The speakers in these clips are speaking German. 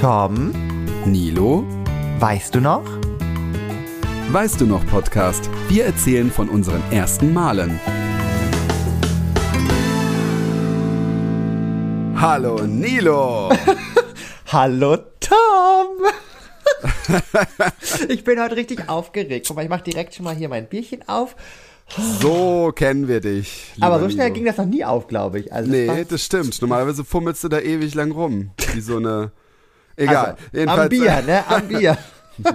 Tom, Nilo, weißt du noch? weißt du noch Podcast? Wir erzählen von unseren ersten Malen. Hallo Nilo. Hallo Tom! ich bin heute richtig aufgeregt. Guck mal, ich mache direkt schon mal hier mein Bierchen auf. So kennen wir dich. Aber so schnell Nilo. ging das noch nie auf, glaube ich. Also Nee, war- das stimmt. Normalerweise fummelst du da ewig lang rum. Wie so eine. Egal. also, am Bier, ne? Am Bier.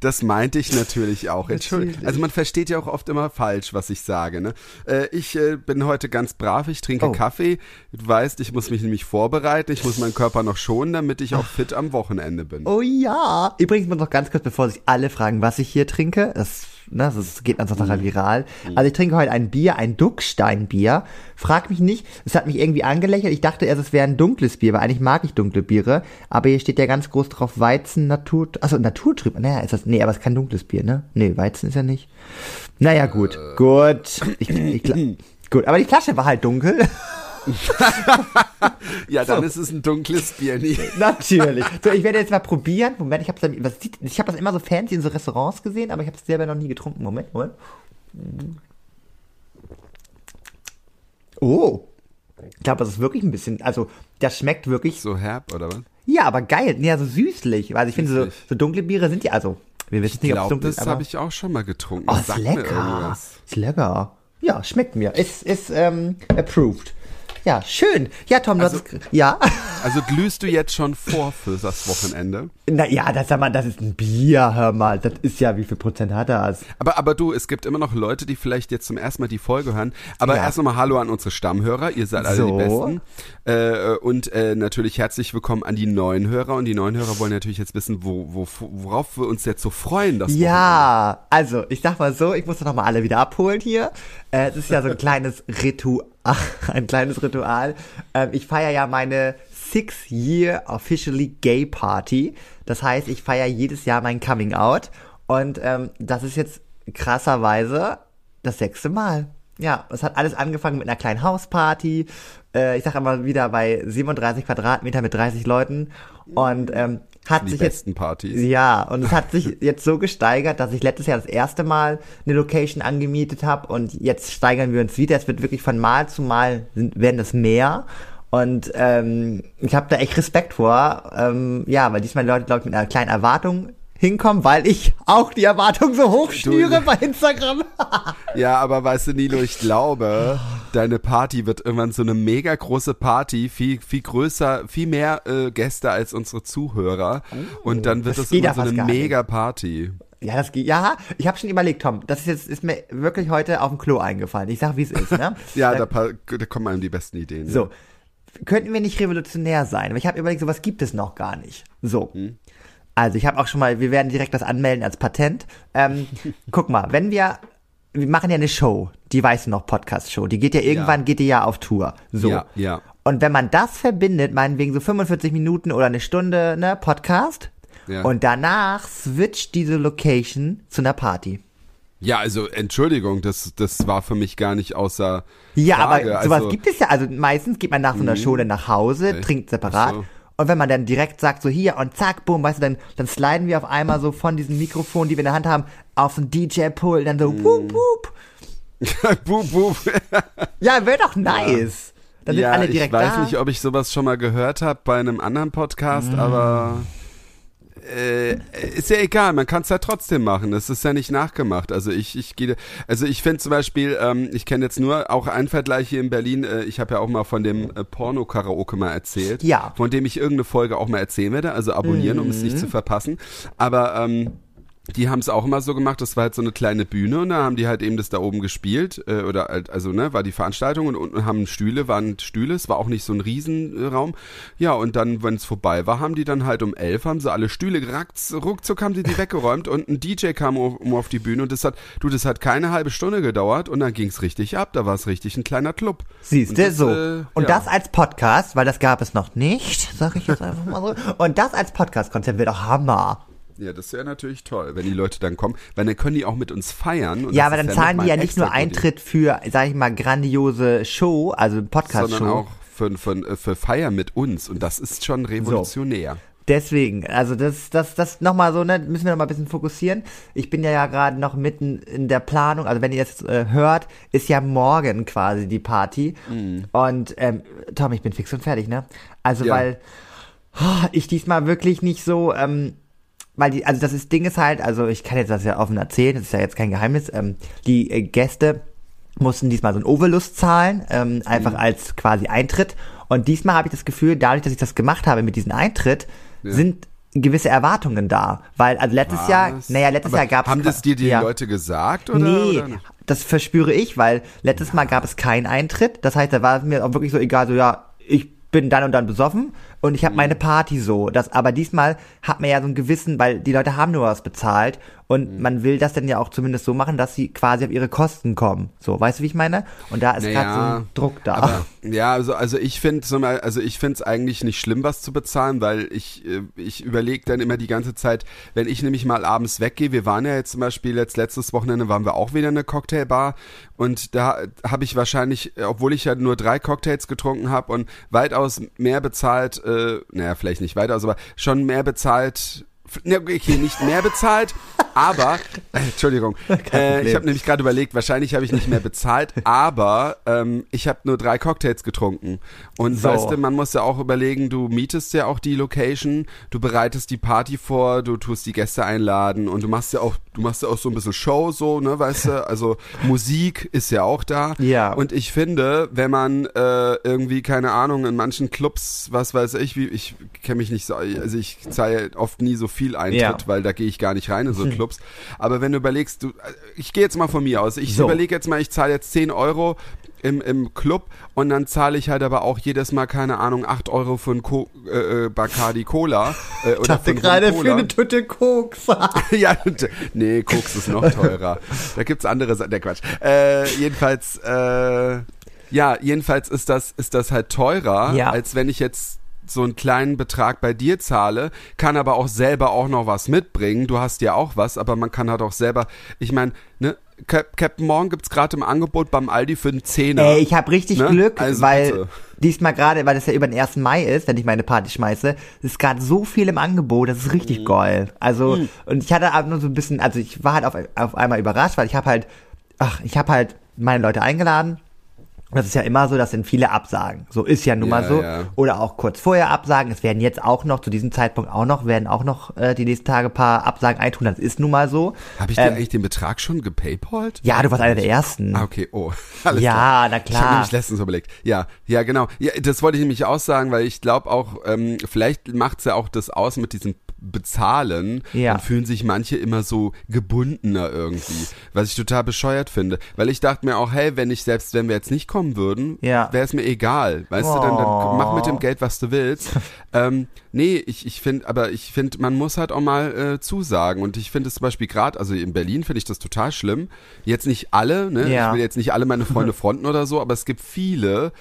Das meinte ich natürlich auch. Entschuldigung. Also man versteht ja auch oft immer falsch, was ich sage. Ne? Äh, ich äh, bin heute ganz brav, ich trinke Oh. Kaffee. Du weißt, ich muss mich nämlich vorbereiten, ich muss meinen Körper noch schonen, damit ich auch fit am Wochenende bin. Oh ja. Übrigens mal noch ganz kurz, bevor sich alle fragen, was ich hier trinke. Das, ne, das geht ansonsten nachher viral. Also ich trinke heute ein Bier, ein Ducksteinbier. Frag mich nicht, es hat mich irgendwie angelächelt. Ich dachte erst, es wäre ein dunkles Bier, weil eigentlich mag ich dunkle Biere. Aber hier steht ja ganz groß drauf Weizen, Natur, also Naturtrüb. Naja, ist das, nee, aber es ist kein dunkles Bier, ne? Nee, Weizen ist ja nicht. Naja, gut, gut. Ich, ich, gut, aber die Flasche war halt dunkel. Ja, dann ist es ein dunkles Bier. Nee. Natürlich. So, ich werde jetzt mal probieren. Moment, ich habe das, ich hab das immer so fancy in so Restaurants gesehen, aber ich habe es selber noch nie getrunken. Moment, Moment. Oh. Ich glaube, das ist wirklich ein bisschen, also das schmeckt wirklich, So herb, oder was? ja, aber geil, ja, so süßlich. Also ich finde, so, so dunkle Biere sind ja, also, wir wissen Ich nicht, ob es dunkel das ist, aber... habe ich auch schon mal getrunken. oh, Das ist lecker. Ist lecker. Ja, schmeckt mir. Ist, ist, ähm, approved. Ja, schön. Ja, Tom, Also- es, ja. Also glühst du jetzt schon vor für das Wochenende? Na ja, das, sag mal, das ist ein Bier, hör mal. Das ist ja, wie viel Prozent hat das? Aber, aber du, es gibt immer noch Leute, die vielleicht jetzt zum ersten Mal die Folge hören. Aber Ja. erst nochmal Hallo an unsere Stammhörer. Ihr seid alle So. die Besten. Äh, und äh, natürlich herzlich willkommen an die neuen Hörer. Und die neuen Hörer wollen natürlich jetzt wissen, wo, wo, worauf wir uns jetzt so freuen. Das Ja, also ich sag mal so, ich muss doch noch mal alle wieder abholen hier. Äh, es ist ja so ein kleines Ritual, ein kleines Ritual. Ähm, ich feiere ja meine Six Year Officially Gay Party. Das heißt, ich feiere jedes Jahr mein Coming Out und ähm, das ist jetzt krasserweise das sechste Mal. Ja, es hat alles angefangen mit einer kleinen Hausparty. Äh, ich sag immer wieder bei 37 Quadratmeter mit 30 Leuten und ähm, hat Die sich jetzt besten Partys. ja, und es hat sich jetzt so gesteigert, dass ich letztes Jahr das erste Mal eine Location angemietet habe und jetzt steigern wir uns wieder. Es wird wirklich von Mal zu Mal sind, werden es mehr. Und ähm, ich habe da echt Respekt vor. Ähm, ja, weil diesmal die Leute, glaube ich, mit einer kleinen Erwartung hinkommen, weil ich auch die Erwartung so hoch schnüre bei Instagram. Ja, aber weißt du, Nilo, ich glaube, deine Party wird irgendwann so eine mega große Party, viel, viel größer, viel mehr äh, Gäste als unsere Zuhörer. Und dann wird das das, ja immer so eine mega Party. ja, das geht. Ja, ich habe schon überlegt, Tom. Das ist jetzt ist mir wirklich heute auf dem Klo eingefallen. Ich sag, wie es ist. Ne? Ja, da, da kommen einem die besten Ideen. So, könnten wir nicht revolutionär sein? Aber ich habe überlegt, sowas gibt es noch gar nicht. So. Also ich habe auch schon mal, wir werden direkt das anmelden als Patent. Ähm, guck mal, wenn wir, wir machen ja eine Show, die weißt du noch, Podcast-Show, die geht ja irgendwann, geht die ja auf Tour. So. Ja, ja. Und wenn man das verbindet, meinetwegen so 45 Minuten oder eine Stunde, ne, Podcast, Ja. und danach switcht diese Location zu einer Party. Ja, also Entschuldigung, das, das war für mich gar nicht außer Ja, Frage. aber sowas also, gibt es ja. Also meistens geht man nach so einer Show dann nach Hause, trinkt separat. So. Und wenn man dann direkt sagt, so hier und zack, boom, weißt du, dann, dann sliden wir auf einmal so von diesem Mikrofon, die wir in der Hand haben, auf ein DJ-Pool, dann so, wup, wup. Bub, bub. Ja, wäre doch nice. Dann sind ja, alle direkt ich weiß da. nicht, ob ich sowas schon mal gehört habe bei einem anderen Podcast, Mm. aber äh, ist ja egal, man kann es ja trotzdem machen. Das ist ja nicht nachgemacht. Also ich, ich gehe, also ich finde zum Beispiel, ähm, ich kenne jetzt nur auch einen Vergleich hier in Berlin. Äh, ich habe ja auch mal von dem äh, Porno-Karaoke mal erzählt, Ja. von dem ich irgendeine Folge auch mal erzählen werde. Also abonnieren, um es nicht Mhm. zu verpassen. Aber ähm, die haben es auch immer so gemacht, das war halt so eine kleine Bühne und da haben die halt eben das da oben gespielt, äh, oder halt, also ne, war die Veranstaltung und unten haben Stühle, waren Stühle, es war auch nicht so ein Riesenraum. Ja, und dann, wenn es vorbei war, haben die dann halt um elf, haben sie alle Stühle gerackt, ruckzuck haben die die weggeräumt und ein DJ kam um, um auf die Bühne und das hat, du, das hat keine halbe Stunde gedauert und dann ging's richtig ab, da war es richtig ein kleiner Club. Siehst du, so. äh, und ja. das als Podcast, weil das gab es noch nicht, sag ich jetzt einfach mal so. Und das als Podcast-Konzept wird auch Hammer. Ja, das wäre natürlich toll, wenn die Leute dann kommen, weil dann können die auch mit uns feiern. Und Ja, das aber dann zahlen die ja nicht nur. Eintritt für, sag ich mal, grandiose Show, also Podcast-Show. sondern auch für, für, für Feier mit uns und das ist schon revolutionär. So. Deswegen, also das, das, das nochmal so, ne, müssen wir nochmal ein bisschen fokussieren. Ich bin ja ja gerade noch mitten in der Planung, also wenn ihr jetzt äh, hört, ist ja morgen quasi die Party. Mhm. Und ähm, Tom, ich bin fix und fertig, ne? Also Ja. weil oh, ich diesmal wirklich nicht so, ähm, weil die, also das ist, Ding ist halt, also ich kann jetzt das ja offen erzählen, das ist ja jetzt kein Geheimnis, ähm, die äh, Gäste mussten diesmal so ein Ovolus zahlen, ähm, einfach Mhm. als quasi Eintritt. Und diesmal habe ich das Gefühl, dadurch, dass ich das gemacht habe mit diesem Eintritt, Ja. sind gewisse Erwartungen da. Weil, also letztes Jahr, Was? naja, letztes Aber Jahr gab es. Haben das dir die Leute gesagt oder? Nee, oder das verspüre ich, weil letztes Mal gab es keinen Eintritt. Das heißt, da war es mir auch wirklich so egal, so ja, ich bin dann und dann besoffen und ich habe meine Party so. Das, aber diesmal hat man ja so ein Gewissen, weil die Leute haben nur was bezahlt und man will das dann ja auch zumindest so machen, dass sie quasi auf ihre Kosten kommen. So, weißt du, wie ich meine? Und da ist Naja, gerade so ein Druck da. Aber, ja, also, also ich finde also ich finde es eigentlich nicht schlimm, was zu bezahlen, weil ich, äh, ich überlege dann immer die ganze Zeit, wenn ich nämlich mal abends weggehe, wir waren ja jetzt zum Beispiel jetzt letztes Wochenende waren wir auch wieder in einer Cocktailbar und da habe ich wahrscheinlich, obwohl ich ja nur drei Cocktails getrunken habe und weitaus mehr bezahlt, äh, naja, vielleicht nicht weitaus, aber schon mehr bezahlt Ne, okay, nicht mehr bezahlt, aber, äh, Entschuldigung, äh, ich habe nämlich gerade überlegt, wahrscheinlich habe ich nicht mehr bezahlt, aber ähm, ich habe nur drei Cocktails getrunken. Und So. weißt du, man muss ja auch überlegen, du mietest ja auch die Location, du bereitest die Party vor, du tust die Gäste einladen und du machst ja auch, du machst ja auch so ein bisschen Show, so, ne, weißt du, also Musik ist ja auch da. Ja. Und ich finde, wenn man äh, irgendwie, keine Ahnung, in manchen Clubs, was weiß ich, wie, ich kenne mich nicht so, also ich zahle oft nie so viel Eintritt, Ja. weil da gehe ich gar nicht rein in so Clubs. Aber wenn du überlegst, du, ich gehe jetzt mal von mir aus, ich So. überlege jetzt mal, ich zahle jetzt 10 Euro im, im Club und dann zahle ich halt aber auch jedes Mal, keine Ahnung, 8 Euro für ein Co äh, äh, Bacardi Cola. Äh, oder für gerade für eine Tüte Koks. ja, nee, Koks ist noch teurer. da gibt's andere Sachen, der Quatsch. Äh, jedenfalls, äh, ja, jedenfalls ist das, ist das halt teurer, Ja. als wenn ich jetzt so einen kleinen Betrag bei dir zahle, kann aber auch selber auch noch was mitbringen. Du hast ja auch was, aber man kann halt auch selber, ich meine, ne, Cap Captain Morgan gibt's gerade im Angebot beim Aldi für einen Zehner. Ey, ich habe richtig Ne? Glück, Also weil bitte. diesmal gerade, weil das ja über den 1. Mai ist, wenn ich meine Party schmeiße, ist gerade so viel im Angebot, das ist richtig Mhm. geil. Also, und ich hatte aber nur so ein bisschen, also ich war halt auf, auf einmal überrascht, weil ich habe halt, ach, ich habe halt meine Leute eingeladen. Das ist ja immer so, das sind viele Absagen. So ist ja nun Ja, mal so. ja. Oder auch kurz vorher Absagen. Es werden jetzt auch noch, zu diesem Zeitpunkt auch noch, werden auch noch äh, die nächsten Tage ein paar Absagen eintun. Das ist nun mal so. Habe ich dir Ähm, eigentlich den Betrag schon gepaypalt? ja, du warst einer der Ersten. Ah, okay, oh. Alles Ja, klar. na Ich klar. habe nämlich letztens überlegt. Ja, ja, genau. Ja, das wollte ich nämlich auch sagen, weil ich glaube auch, ähm, vielleicht macht's ja auch das aus mit diesem Bezahlen. Ja. Dann fühlen sich manche immer so gebundener irgendwie, was ich total bescheuert finde. Weil ich dachte mir auch, hey, wenn ich selbst, wenn wir jetzt nicht kommen würden, Ja. wäre es mir egal. Weißt du, dann, dann Oh. mach mit dem Geld, was du willst. ähm, nee, ich, ich finde, aber ich finde, man muss halt auch mal äh, zusagen. Und ich finde es zum Beispiel gerade, also in Berlin finde ich das total schlimm. Jetzt nicht alle, ne? Ja. Ich will jetzt nicht alle meine Freunde fronten oder so, aber es gibt viele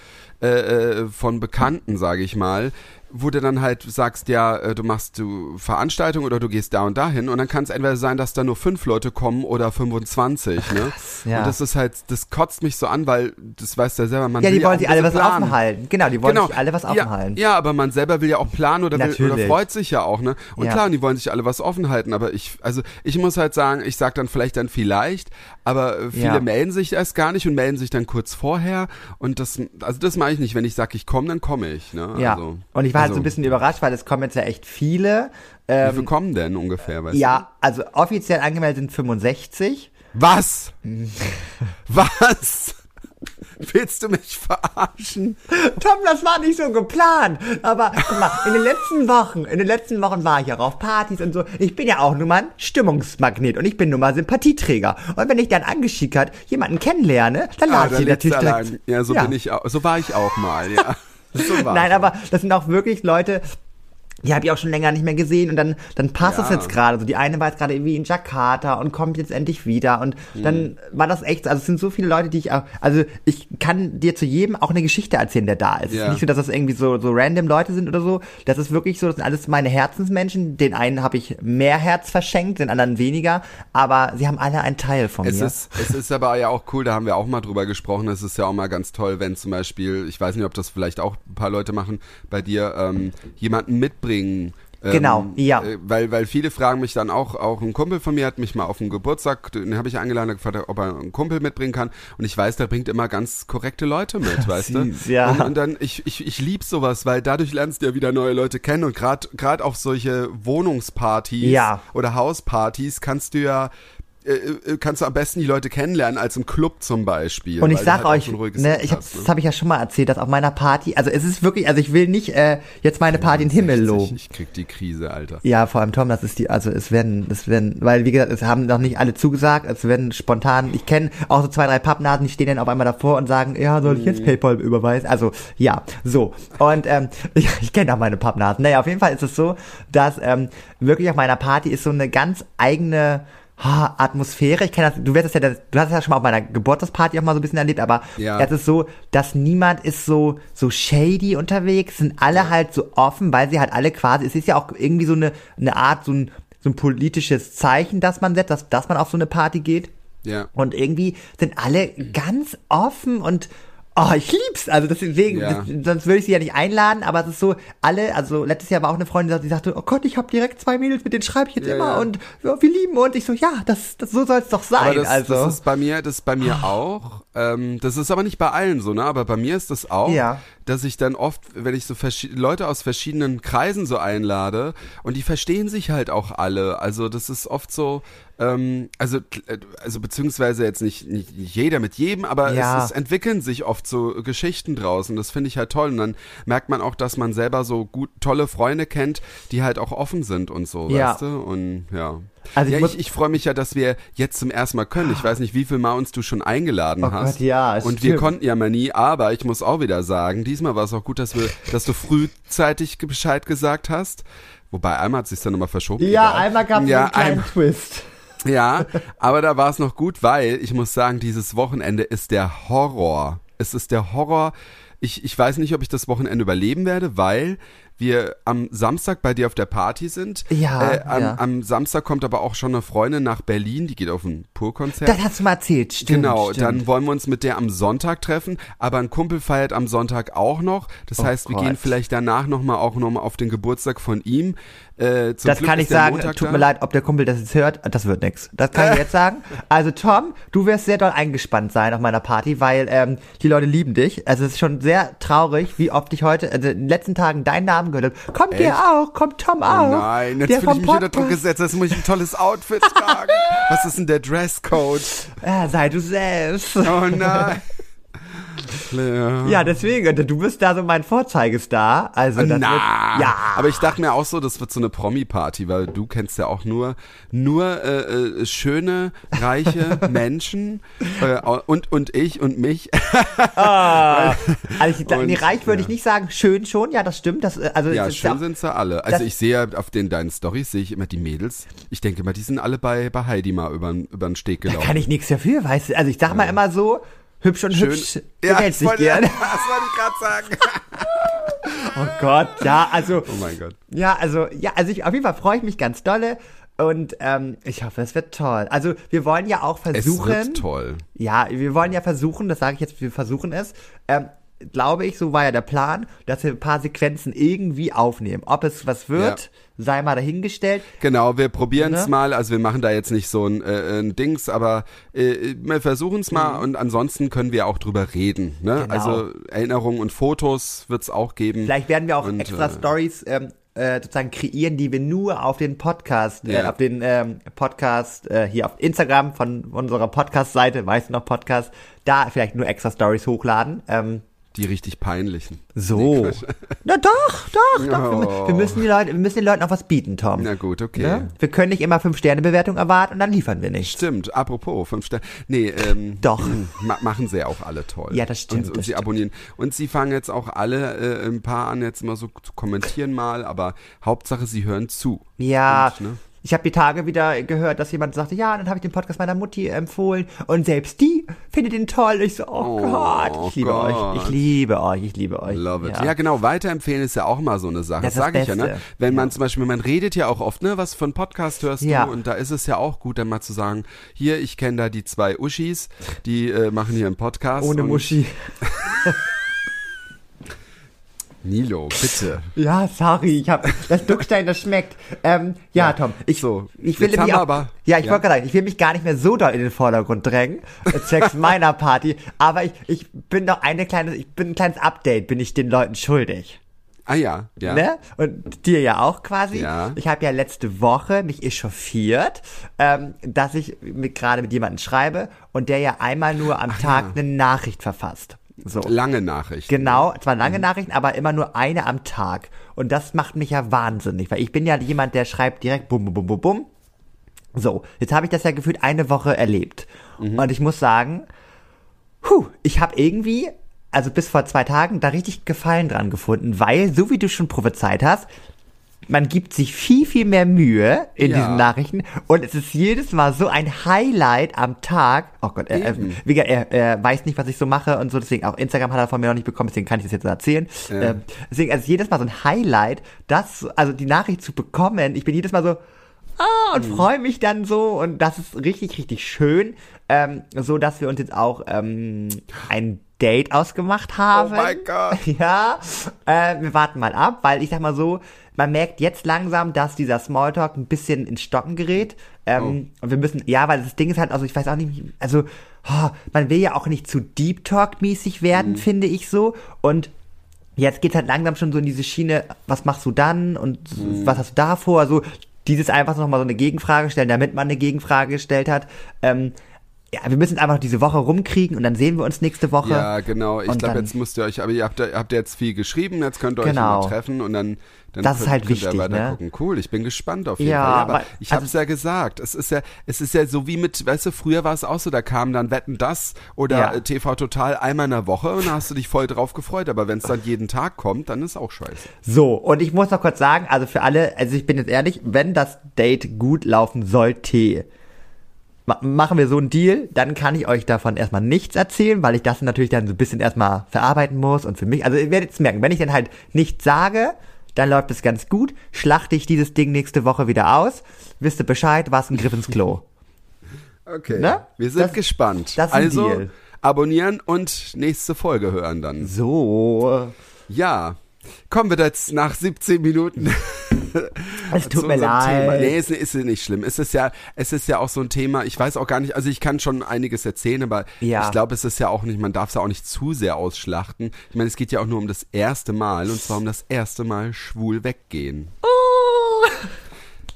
äh, äh, von Bekannten, sage ich mal, wo du dann halt sagst, ja, äh, du machst du Veranstaltung oder du gehst da und dahin und dann kann es entweder sein, dass da nur fünf Leute kommen oder 25, ne? ja. Und das ist halt, das kotzt mich so an, weil das weißt du ja selber, man ja, die wollen auch sich alle was planen. offen halten. Genau, die wollen sich alle was offen ja, halten. Ja, aber man selber will ja auch planen oder, will, oder freut sich ja auch, ne? Und Ja. klar, die wollen sich alle was offen halten, aber ich, also ich muss halt sagen, ich sag dann vielleicht dann vielleicht, aber äh, viele Ja. melden sich erst gar nicht und melden sich dann kurz vorher und das, also das mache ich nicht. Wenn ich sag, ich komme, dann komme ich, ne? Ja. Also, und ich war halt also, so ein bisschen überrascht, weil es kommen jetzt ja echt viele. Wie Ähm, viele kommen denn ungefähr, weißt ja, also offiziell angemeldet sind 65. du? Was? Was? Willst du mich verarschen? Tom, das war nicht so geplant. Aber guck mal, in den letzten Wochen, in den letzten Wochen war ich ja auf Partys und so. Ich bin ja auch nun mal ein Stimmungsmagnet und ich bin nun mal Sympathieträger. Und wenn ich dann angeschickert jemanden kennenlerne, dann Ah, lade ich liegt's natürlich direkt. Ja, so bin ich auch, so war ich auch mal, ja. So war Nein, aber das sind auch wirklich Leute, die habe ich auch schon länger nicht mehr gesehen und dann, dann passt Ja. es jetzt gerade. So, die eine war jetzt gerade irgendwie in Jakarta und kommt jetzt endlich wieder und Hm. dann war das echt, also es sind so viele Leute, die ich auch, also ich kann dir zu jedem auch eine Geschichte erzählen, der da ist. Ja. nicht so, dass das irgendwie so, so random Leute sind oder so. Das ist wirklich so, das sind alles meine Herzensmenschen. Den einen habe ich mehr Herz verschenkt, den anderen weniger, aber sie haben alle einen Teil von Es mir. ist, es ist aber ja auch cool, da haben wir auch mal drüber gesprochen. Es ist ja auch mal ganz toll, wenn zum Beispiel, ich weiß nicht, ob das vielleicht auch ein paar Leute machen, bei dir ähm, jemanden mitbringen. Ähm, Genau, ja. äh, Weil, weil viele fragen mich dann auch, auch ein Kumpel von mir hat mich mal auf den Geburtstag, den habe ich eingeladen, gefragt, ob er einen Kumpel mitbringen kann. Und ich weiß, der bringt immer ganz korrekte Leute mit, weißt Süß, du? ja. Und, und dann, ich, ich, ich lieb sowas, weil dadurch lernst du ja wieder neue Leute kennen. Und gerade gerade auf solche Wohnungspartys Ja. oder Hauspartys kannst du ja äh, äh, kannst du am besten die Leute kennenlernen als im Club zum Beispiel. Und ich sag halt euch, ne, ich hab, hast, das habe ich ja schon mal erzählt, dass auf meiner Party, also es ist wirklich, also ich will nicht äh, jetzt meine Party in den Himmel 60, loben. Ich krieg die Krise, Alter. Ja, vor allem Tom, das ist die, also es werden, es werden, weil wie gesagt, es haben noch nicht alle zugesagt, es werden spontan, ich kenne auch so zwei, drei Pappnasen, die stehen dann auf einmal davor und sagen, ja, soll ich Mhm. jetzt Paypal überweisen? Also, ja, so. Und ähm, ich, ich kenne auch meine Pappnasen. Naja, auf jeden Fall ist es so, dass ähm, wirklich auf meiner Party ist so eine ganz eigene ha, Atmosphäre. Ich kenne das, du wirst es ja, das- du hast es ja schon mal auf meiner Geburtstagsparty auch mal so ein bisschen erlebt, aber Ja. es ist so, dass niemand ist so, so shady unterwegs, sind alle halt so offen, weil sie halt alle quasi, es ist ja auch irgendwie so eine, eine Art, so ein, so ein politisches Zeichen, das man setzt, dass, dass man auf so eine Party geht. Ja. Und irgendwie sind alle ganz offen und oh, ich lieb's. Also deswegen, Ja. das, sonst würde ich sie ja nicht einladen, aber es ist so, alle, also letztes Jahr war auch eine Freundin, die sagte, oh Gott, ich habe direkt zwei Mädels, mit denen schreibe ich jetzt Ja, immer ja. und wir lieben und ich so, ja, das, das so soll's doch sein. Das, also. das ist bei mir, das ist bei mir auch. Ähm, das ist aber nicht bei allen so, ne? Aber bei mir ist das auch, Ja. dass ich dann oft, wenn ich so Leute aus verschiedenen Kreisen so einlade und die verstehen sich halt auch alle. Also das ist oft so, ähm, also äh, also beziehungsweise jetzt nicht, nicht, jeder mit jedem, aber Ja. es, es entwickeln sich oft so Geschichten draußen. Das finde ich halt toll. Und dann merkt man auch, dass man selber so gut tolle Freunde kennt, die halt auch offen sind und so, Ja. weißt du? Und ja. Also ich ja, ich, ich freue mich ja, dass wir jetzt zum ersten Mal können. Ich weiß nicht, wie viel Mal uns du schon eingeladen Oh hast. Gott, ja, Und wir stimmt. konnten ja mal nie, aber ich muss auch wieder sagen, diesmal war es auch gut, dass wir, dass du frühzeitig Bescheid gesagt hast. Wobei einmal hat es sich dann nochmal verschoben. ja, egal. einmal gab es ja, einen kleinen Twist. Ja, aber da war es noch gut, weil ich muss sagen, dieses Wochenende ist der Horror. Es ist der Horror. Ich, ich weiß nicht, ob ich das Wochenende überleben werde, weil wir am Samstag bei dir auf der Party sind. Ja, Äh, am, ja. am Samstag kommt aber auch schon eine Freundin nach Berlin, die geht auf ein Purkonzert. Das hast du mal erzählt, stimmt. Genau, stimmt. dann wollen wir uns mit der am Sonntag treffen, aber ein Kumpel feiert am Sonntag auch noch. Das Oh heißt, wir Gott. gehen vielleicht danach nochmal auch nochmal auf den Geburtstag von ihm. Äh, Das Glück kann ich sagen, Montag tut da. mir leid, ob der Kumpel das jetzt hört, das wird nix. Das kann ich jetzt sagen. Also Tom, du wirst sehr doll eingespannt sein auf meiner Party, weil ähm, die Leute lieben dich. Also es ist schon sehr traurig, wie oft ich heute, also in den letzten Tagen deinen Namen gehört habe. Kommt ihr auch, kommt Tom auch. Oh nein, jetzt fühle ich mich unter Druck gesetzt. Jetzt muss ich ein tolles Outfit tragen. Was ist denn der Dresscode? Ja, sei du selbst. Oh nein. Claire. Ja, deswegen, du bist da so mein Vorzeigestar. Also das Na, wird, ja. aber ich dachte mir auch so, das wird so eine Promi-Party, weil du kennst ja auch nur nur äh, äh, schöne, reiche Menschen äh, und und ich und mich. Ah. Also ich, Und, nee, reich würde ja. ich nicht sagen. Schön schon, ja, das stimmt. Das, äh, also Ja, schön auch- sind sie alle. Also ich sehe ja auf den deinen Stories sehe ich immer die Mädels. Ich denke immer, die sind alle bei bei Heidi mal über über den Steg Da gelaufen. kann ich nichts dafür, weißt du. Also ich sag mal immer so, hübsch und hübsch Ja, gefällt das sich wollte, gern. das wollte ich gerade sagen. Oh Gott, ja, also, Oh mein Gott. ja, also, ja, also ich, auf jeden Fall freue ich mich ganz dolle und ähm, ich hoffe, es wird toll. Also wir wollen ja auch Es versuchen, wird toll. ja, wir wollen ja versuchen, das sage ich jetzt, wir versuchen es, ähm, glaube ich, so war ja der Plan, dass wir ein paar Sequenzen irgendwie aufnehmen. Ob es was wird, sei mal dahingestellt. Genau, wir probieren es Ne? mal. Also wir machen da jetzt nicht so ein, äh, ein Dings, aber äh, wir versuchen es mal und ansonsten können wir auch drüber reden. Ne? Mhm. Genau. Also Erinnerungen und Fotos wird es auch geben. Vielleicht werden wir auch Und, extra äh, Stories ähm, äh, sozusagen kreieren, die wir nur auf den Podcast, äh, Ja. auf den ähm, Podcast äh, hier auf Instagram von unserer Podcast-Seite, weißt du noch Podcast, da vielleicht nur extra Stories hochladen. Ähm, Die richtig peinlichen. So. Na doch, doch, doch. Wir, Oh. wir, müssen die Leute, wir müssen den Leuten auch was bieten, Tom. Na gut, okay. Ne? Wir können nicht immer Fünf-Sterne-Bewertung erwarten und dann liefern wir nicht. Stimmt, apropos, fünf Sterne. Nee, ähm, Doch. ma machen sie ja auch alle toll. Ja, das stimmt, Und, und das sie stimmt. abonnieren. Und sie fangen jetzt auch alle, äh, ein paar an, jetzt immer so zu kommentieren mal, aber Hauptsache, sie hören zu. Ja, Und, ne? Ich habe die Tage wieder gehört, dass jemand sagte, ja, dann habe ich den Podcast meiner Mutti empfohlen und selbst die findet ihn toll. Ich so, oh, Oh Gott, ich liebe Gott. euch, ich liebe euch, ich liebe euch. Love it. Ja. Ja. genau, weiterempfehlen ist ja auch mal so eine Sache. Das Das sage ich ja, ne? Wenn man zum Beispiel, man redet ja auch oft, ne, was von Podcast hörst Ja. du und da ist es ja auch gut, dann mal zu sagen, hier, ich kenne da die zwei Uschis, die äh, machen hier einen Podcast. Ohne Muschi. Nilo, bitte. Ja, sorry, ich habe das Duckstein, das schmeckt. Ähm, ja, Tom, ich, So, ich will mich auch, aber- ja, ich ja. wollte gerade sagen, ich will mich gar nicht mehr so doll in den Vordergrund drängen, äh, zwecks meiner Party, aber ich, ich bin noch eine kleine, ich bin ein kleines Update, bin ich den Leuten schuldig. Ah ja, ja. Ne? Und dir ja auch quasi. Ja. Ich habe ja letzte Woche mich echauffiert, ähm, dass ich gerade mit jemandem schreibe und der ja einmal nur am Tag eine Nachricht verfasst. So. Lange Nachricht. Genau, zwar Mhm. lange Nachrichten, aber immer nur eine am Tag. Und das macht mich ja wahnsinnig, weil ich bin ja jemand, der schreibt direkt bum, bum, bum, bum, bum. So, jetzt habe ich das ja gefühlt eine Woche erlebt. Mhm. Und ich muss sagen, puh, ich habe irgendwie, also bis vor zwei Tagen, da richtig Gefallen dran gefunden, weil, so wie du schon prophezeit hast, man gibt sich viel, viel mehr Mühe in Ja. diesen Nachrichten und es ist jedes Mal so ein Highlight am Tag. Oh Gott, er, er, Eben. wie gesagt, er, er weiß nicht, was ich so mache und so, deswegen auch Instagram hat er von mir noch nicht bekommen, deswegen kann ich das jetzt erzählen. Ja. Ähm, deswegen, also jedes Mal so ein Highlight, das, also die Nachricht zu bekommen, ich bin jedes Mal so, ah, und Mhm. freue mich dann so und das ist richtig, richtig schön, ähm, so dass wir uns jetzt auch ähm, ein Date ausgemacht haben. Oh mein Gott. Ja, äh, wir warten mal ab, weil ich sag mal so, man merkt jetzt langsam, dass dieser Smalltalk ein bisschen ins Stocken gerät. Ähm, Und wir müssen, ja, weil das Ding ist halt, also ich weiß auch nicht, also oh, man will ja auch nicht zu Deep Talk-mäßig werden, finde ich so. Und jetzt geht's halt langsam schon so in diese Schiene, was machst du dann und was hast du da vor? Also dieses einfach nochmal so eine Gegenfrage stellen, damit man eine Gegenfrage gestellt hat. Ähm, ja, wir müssen einfach diese Woche rumkriegen und dann sehen wir uns nächste Woche. Ja, genau. Ich glaube, jetzt müsst ihr euch, aber ihr habt, ihr habt jetzt viel geschrieben, jetzt könnt ihr Genau. euch immer treffen und dann, dann Das ist könnt, halt könnt wichtig, ihr weiter ne? gucken. Cool, ich bin gespannt auf jeden Ja, Fall. Ja, aber weil- ich habe also- es ja gesagt, es ist ja, es ist ja so wie mit, weißt du, früher war es auch so, da kam dann Wetten das oder Ja. TV Total einmal in der Woche und da hast du dich voll drauf gefreut, aber wenn es dann jeden Tag kommt, dann ist auch scheiße. So, und ich muss noch kurz sagen, also für alle, also ich bin jetzt ehrlich, wenn das Date gut laufen sollte, machen wir so einen Deal, dann kann ich euch davon erstmal nichts erzählen, weil ich das natürlich dann so ein bisschen erstmal verarbeiten muss und für mich, also ihr werdet es merken, wenn ich dann halt nichts sage, dann läuft es ganz gut, schlachte ich dieses Ding nächste Woche wieder aus, wisst ihr Bescheid, war ein Griff ins Klo. Okay. Ne? Wir sind Das- gespannt. das ist ein also Deal. abonnieren und nächste Folge hören dann. So, Ja. Kommen wir jetzt nach 17 Minuten. es tut mir leid. Thema. Nee, es ist nicht schlimm. Es ist ja, es ist ja auch so ein Thema, ich weiß auch gar nicht, also ich kann schon einiges erzählen, aber Ja. ich glaube, es ist ja auch nicht, man darf es ja auch nicht zu sehr ausschlachten. Ich meine, es geht ja auch nur um das erste Mal und zwar um das erste Mal schwul weggehen.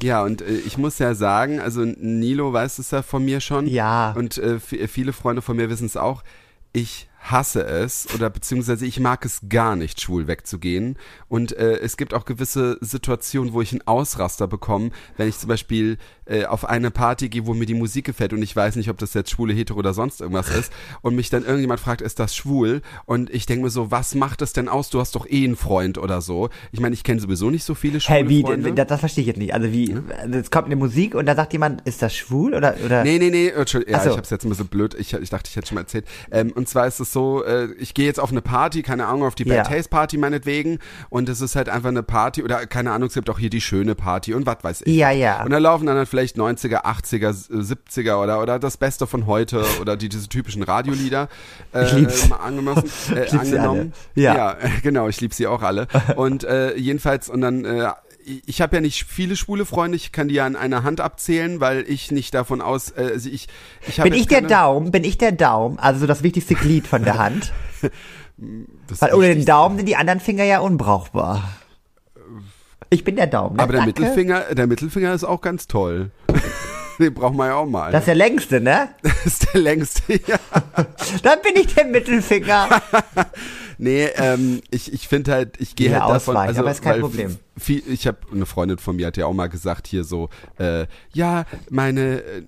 Ja, und äh, ich muss ja sagen, also Nilo weiß es ja von mir schon. Ja. Und äh, viele Freunde von mir wissen es auch. Ich hasse es oder beziehungsweise ich mag es gar nicht, schwul wegzugehen. Und äh, es gibt auch gewisse Situationen, wo ich einen Ausraster bekomme, wenn ich zum Beispiel äh, auf eine Party gehe, wo mir die Musik gefällt und ich weiß nicht, ob das jetzt schwule, hetero oder sonst irgendwas ist und mich dann irgendjemand fragt, ist das schwul? Und ich denke mir so, was macht das denn aus? Du hast doch eh einen Freund oder so. Ich meine, ich kenne sowieso nicht so viele schwule Hey, wie, Freunde. das, das verstehe ich jetzt nicht. Also wie, es kommt eine Musik und da sagt jemand, ist das schwul oder, oder? Nee, nee, nee, Entschuldigung, ja, Ach so. ich hab's jetzt ein bisschen blöd, ich, ich dachte, ich hätte schon mal erzählt. Ähm, und zwar ist es so, äh, ich gehe jetzt auf eine Party, keine Ahnung, auf die Bad Ja. Taste Party meinetwegen und es ist halt einfach eine Party oder keine Ahnung, es gibt auch hier die schöne Party und was weiß ich. Ja, ja. Und da laufen dann halt vielleicht 90er, 80er, 70er oder, oder das Beste von heute oder die, diese typischen Radiolieder äh, Ich lieb's. angemessen, äh, Ich lieb sie angenommen. alle. Ja. ja, genau, ich lieb sie auch alle. Und äh, jedenfalls, und dann, äh, ich habe ja nicht viele schwule Freunde, ich kann die ja an einer Hand abzählen, weil ich nicht davon aus, äh, also ich, ich Bin ich der Daumen? Bin ich der Daumen? Also so das wichtigste Glied von der Hand? Das Weil ohne den. Daumen sind die anderen Finger ja unbrauchbar. Ich bin der Daumen. ne? Aber der Danke. Mittelfinger, der Mittelfinger ist auch ganz toll. Den brauchen wir ja auch mal. Das ist der längste, ne? Das ist der längste, ja. Dann bin ich der Mittelfinger. Nee, ähm, ich, ich finde halt, ich gehe halt davon, ausweichen, also aber ist kein Problem. Viel, ich habe eine Freundin von mir hat ja auch mal gesagt hier so, äh, ja, meine äh,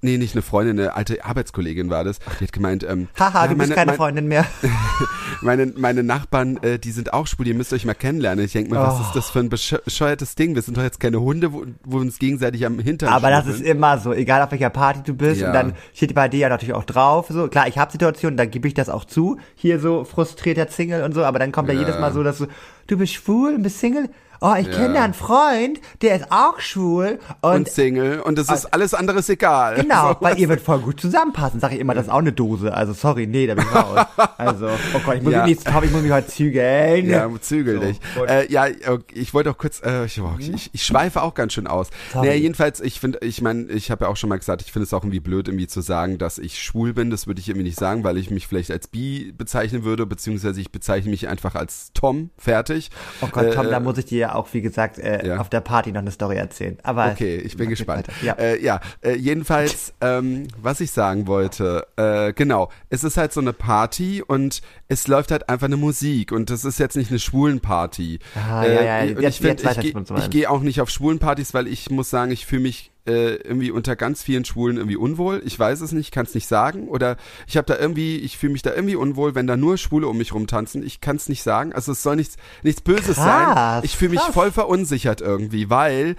Nee, nicht eine Freundin, eine alte Arbeitskollegin war das. Die hat gemeint, ähm, Haha, ja, du bist meine, keine mein- Freundin mehr. meine, meine Nachbarn, äh, die sind auch schwul, ihr müsst euch mal kennenlernen. Ich denke mir, was Oh. ist das für ein besch- bescheuertes Ding? Wir sind doch jetzt keine Hunde, wo, wo wir uns gegenseitig am Hintern Aber das ist immer so, egal auf welcher Party du bist. Ja. Und dann steht bei dir ja natürlich auch drauf. So, klar, ich habe Situationen, da gebe ich das auch zu. Hier so frustrierter Single und so, aber dann kommt ja, Ja. jedes Mal so, dass du, du bist schwul und bist Single. Oh, ich Ja. kenne da einen Freund, der ist auch schwul. Und, und Single und es ist alles andere ist egal. genau, So, weil ihr wird voll gut zusammenpassen. Sag ich immer, das ist auch eine Dose. Also sorry, nee, da bin ich raus. Also, oh Gott, ich muss Ja. mich nicht, ich muss mich heute zügeln. Ja, zügel So, dich. Äh, ja, ich wollte auch kurz, äh, ich, ich, ich schweife auch ganz schön aus. Sorry. Naja, jedenfalls, ich finde, ich meine, ich habe ja auch schon mal gesagt, ich finde es auch irgendwie blöd, irgendwie zu sagen, dass ich schwul bin. Das würde ich irgendwie nicht sagen, weil ich mich vielleicht als bi bezeichnen würde, beziehungsweise ich bezeichne mich einfach als Tom. Fertig. Oh Gott, Tom, Äh, da muss ich dir ja auch, wie gesagt, äh, ja. auf der Party noch eine Story erzählen. Aber Okay, ich bin gespannt. Ja. äh, ja äh, jedenfalls, ähm, was ich sagen wollte, äh, genau, es ist halt so eine Party und es läuft halt einfach eine Musik und das ist jetzt nicht eine Schwulenparty. Ah, ja, ja, und jetzt- ich jetzt weiß ich, ich, ich gehe auch nicht auf Schwulenpartys, weil ich muss sagen, ich fühle mich äh, irgendwie unter ganz vielen Schwulen irgendwie unwohl. Ich weiß es nicht, kann es nicht sagen. Oder ich habe da irgendwie, ich fühle mich da irgendwie unwohl, wenn da nur Schwule um mich rumtanzen. Ich kann es nicht sagen. Also es soll nichts, nichts Böses sein. Krass, Ich fühle mich voll verunsichert irgendwie, weil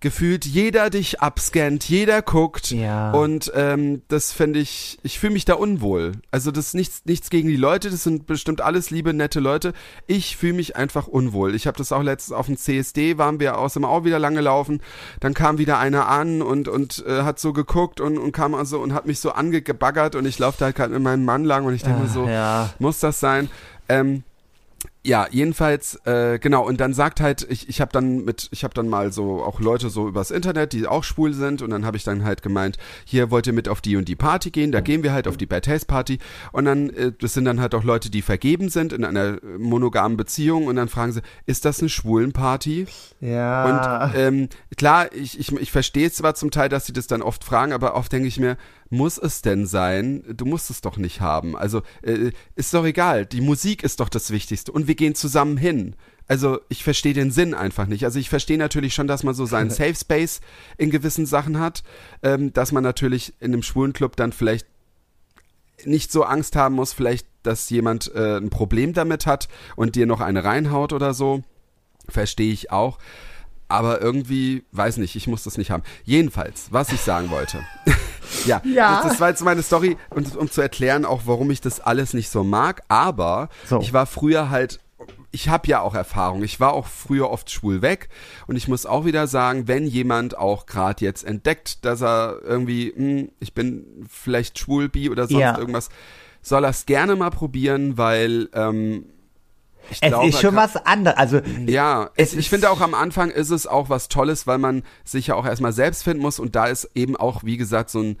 gefühlt jeder dich abscannt, jeder guckt Ja. und ähm, das finde ich, ich fühle mich da unwohl. Also das ist nichts, nichts gegen die Leute, das sind bestimmt alles liebe, nette Leute. Ich fühle mich einfach unwohl. Ich habe das auch letztens auf dem CSD, waren wir außerdem auch wieder lange laufen, dann kam wieder einer an und, und äh, hat so geguckt und, und kam also und hat mich so angebaggert und ich laufe da halt gerade mit meinem Mann lang und ich denke mir so, ja. muss das sein? Ähm, ja, jedenfalls, äh, genau, und dann sagt halt, ich, ich habe dann mit, ich habe dann mal so auch Leute so übers Internet, die auch schwul sind, und dann habe ich dann halt gemeint, hier wollt ihr mit auf die und die Party gehen, da gehen wir halt auf die Bad Taste Party, und dann, äh, das sind dann halt auch Leute, die vergeben sind in einer äh, monogamen Beziehung, und dann fragen sie, ist das eine Schwulenparty? Ja. Und ähm, klar, ich, ich, ich verstehe zwar zum Teil, dass sie das dann oft fragen, aber oft denke ich mir, muss es denn sein? Du musst es doch nicht haben. Also äh, ist doch egal. Die Musik ist doch das Wichtigste und wir gehen zusammen hin. Also ich verstehe den Sinn einfach nicht. Also ich verstehe natürlich schon, dass man so seinen Safe Space in gewissen Sachen hat, ähm, dass man natürlich in einem schwulen Club dann vielleicht nicht so Angst haben muss, vielleicht, dass jemand äh, ein Problem damit hat und dir noch eine reinhaut oder so. Verstehe ich auch. Aber irgendwie, weiß nicht, ich muss das nicht haben. Jedenfalls, was ich sagen wollte. ja, Ja. Das, das war jetzt meine Story, und, um zu erklären auch, warum ich das alles nicht so mag. Aber So. ich war früher halt, ich habe ja auch Erfahrung. Ich war auch früher oft schwul weg. Und ich muss auch wieder sagen, wenn jemand auch gerade jetzt entdeckt, dass er irgendwie, hm, ich bin vielleicht schwul, bi oder sonst Ja. irgendwas, soll er es gerne mal probieren, weil ähm, ich es glaube, ist schon kann- was anderes. Also, ja, Es ich finde auch am Anfang ist es auch was Tolles, weil man sich ja auch erstmal selbst finden muss und da ist eben auch, wie gesagt, so ein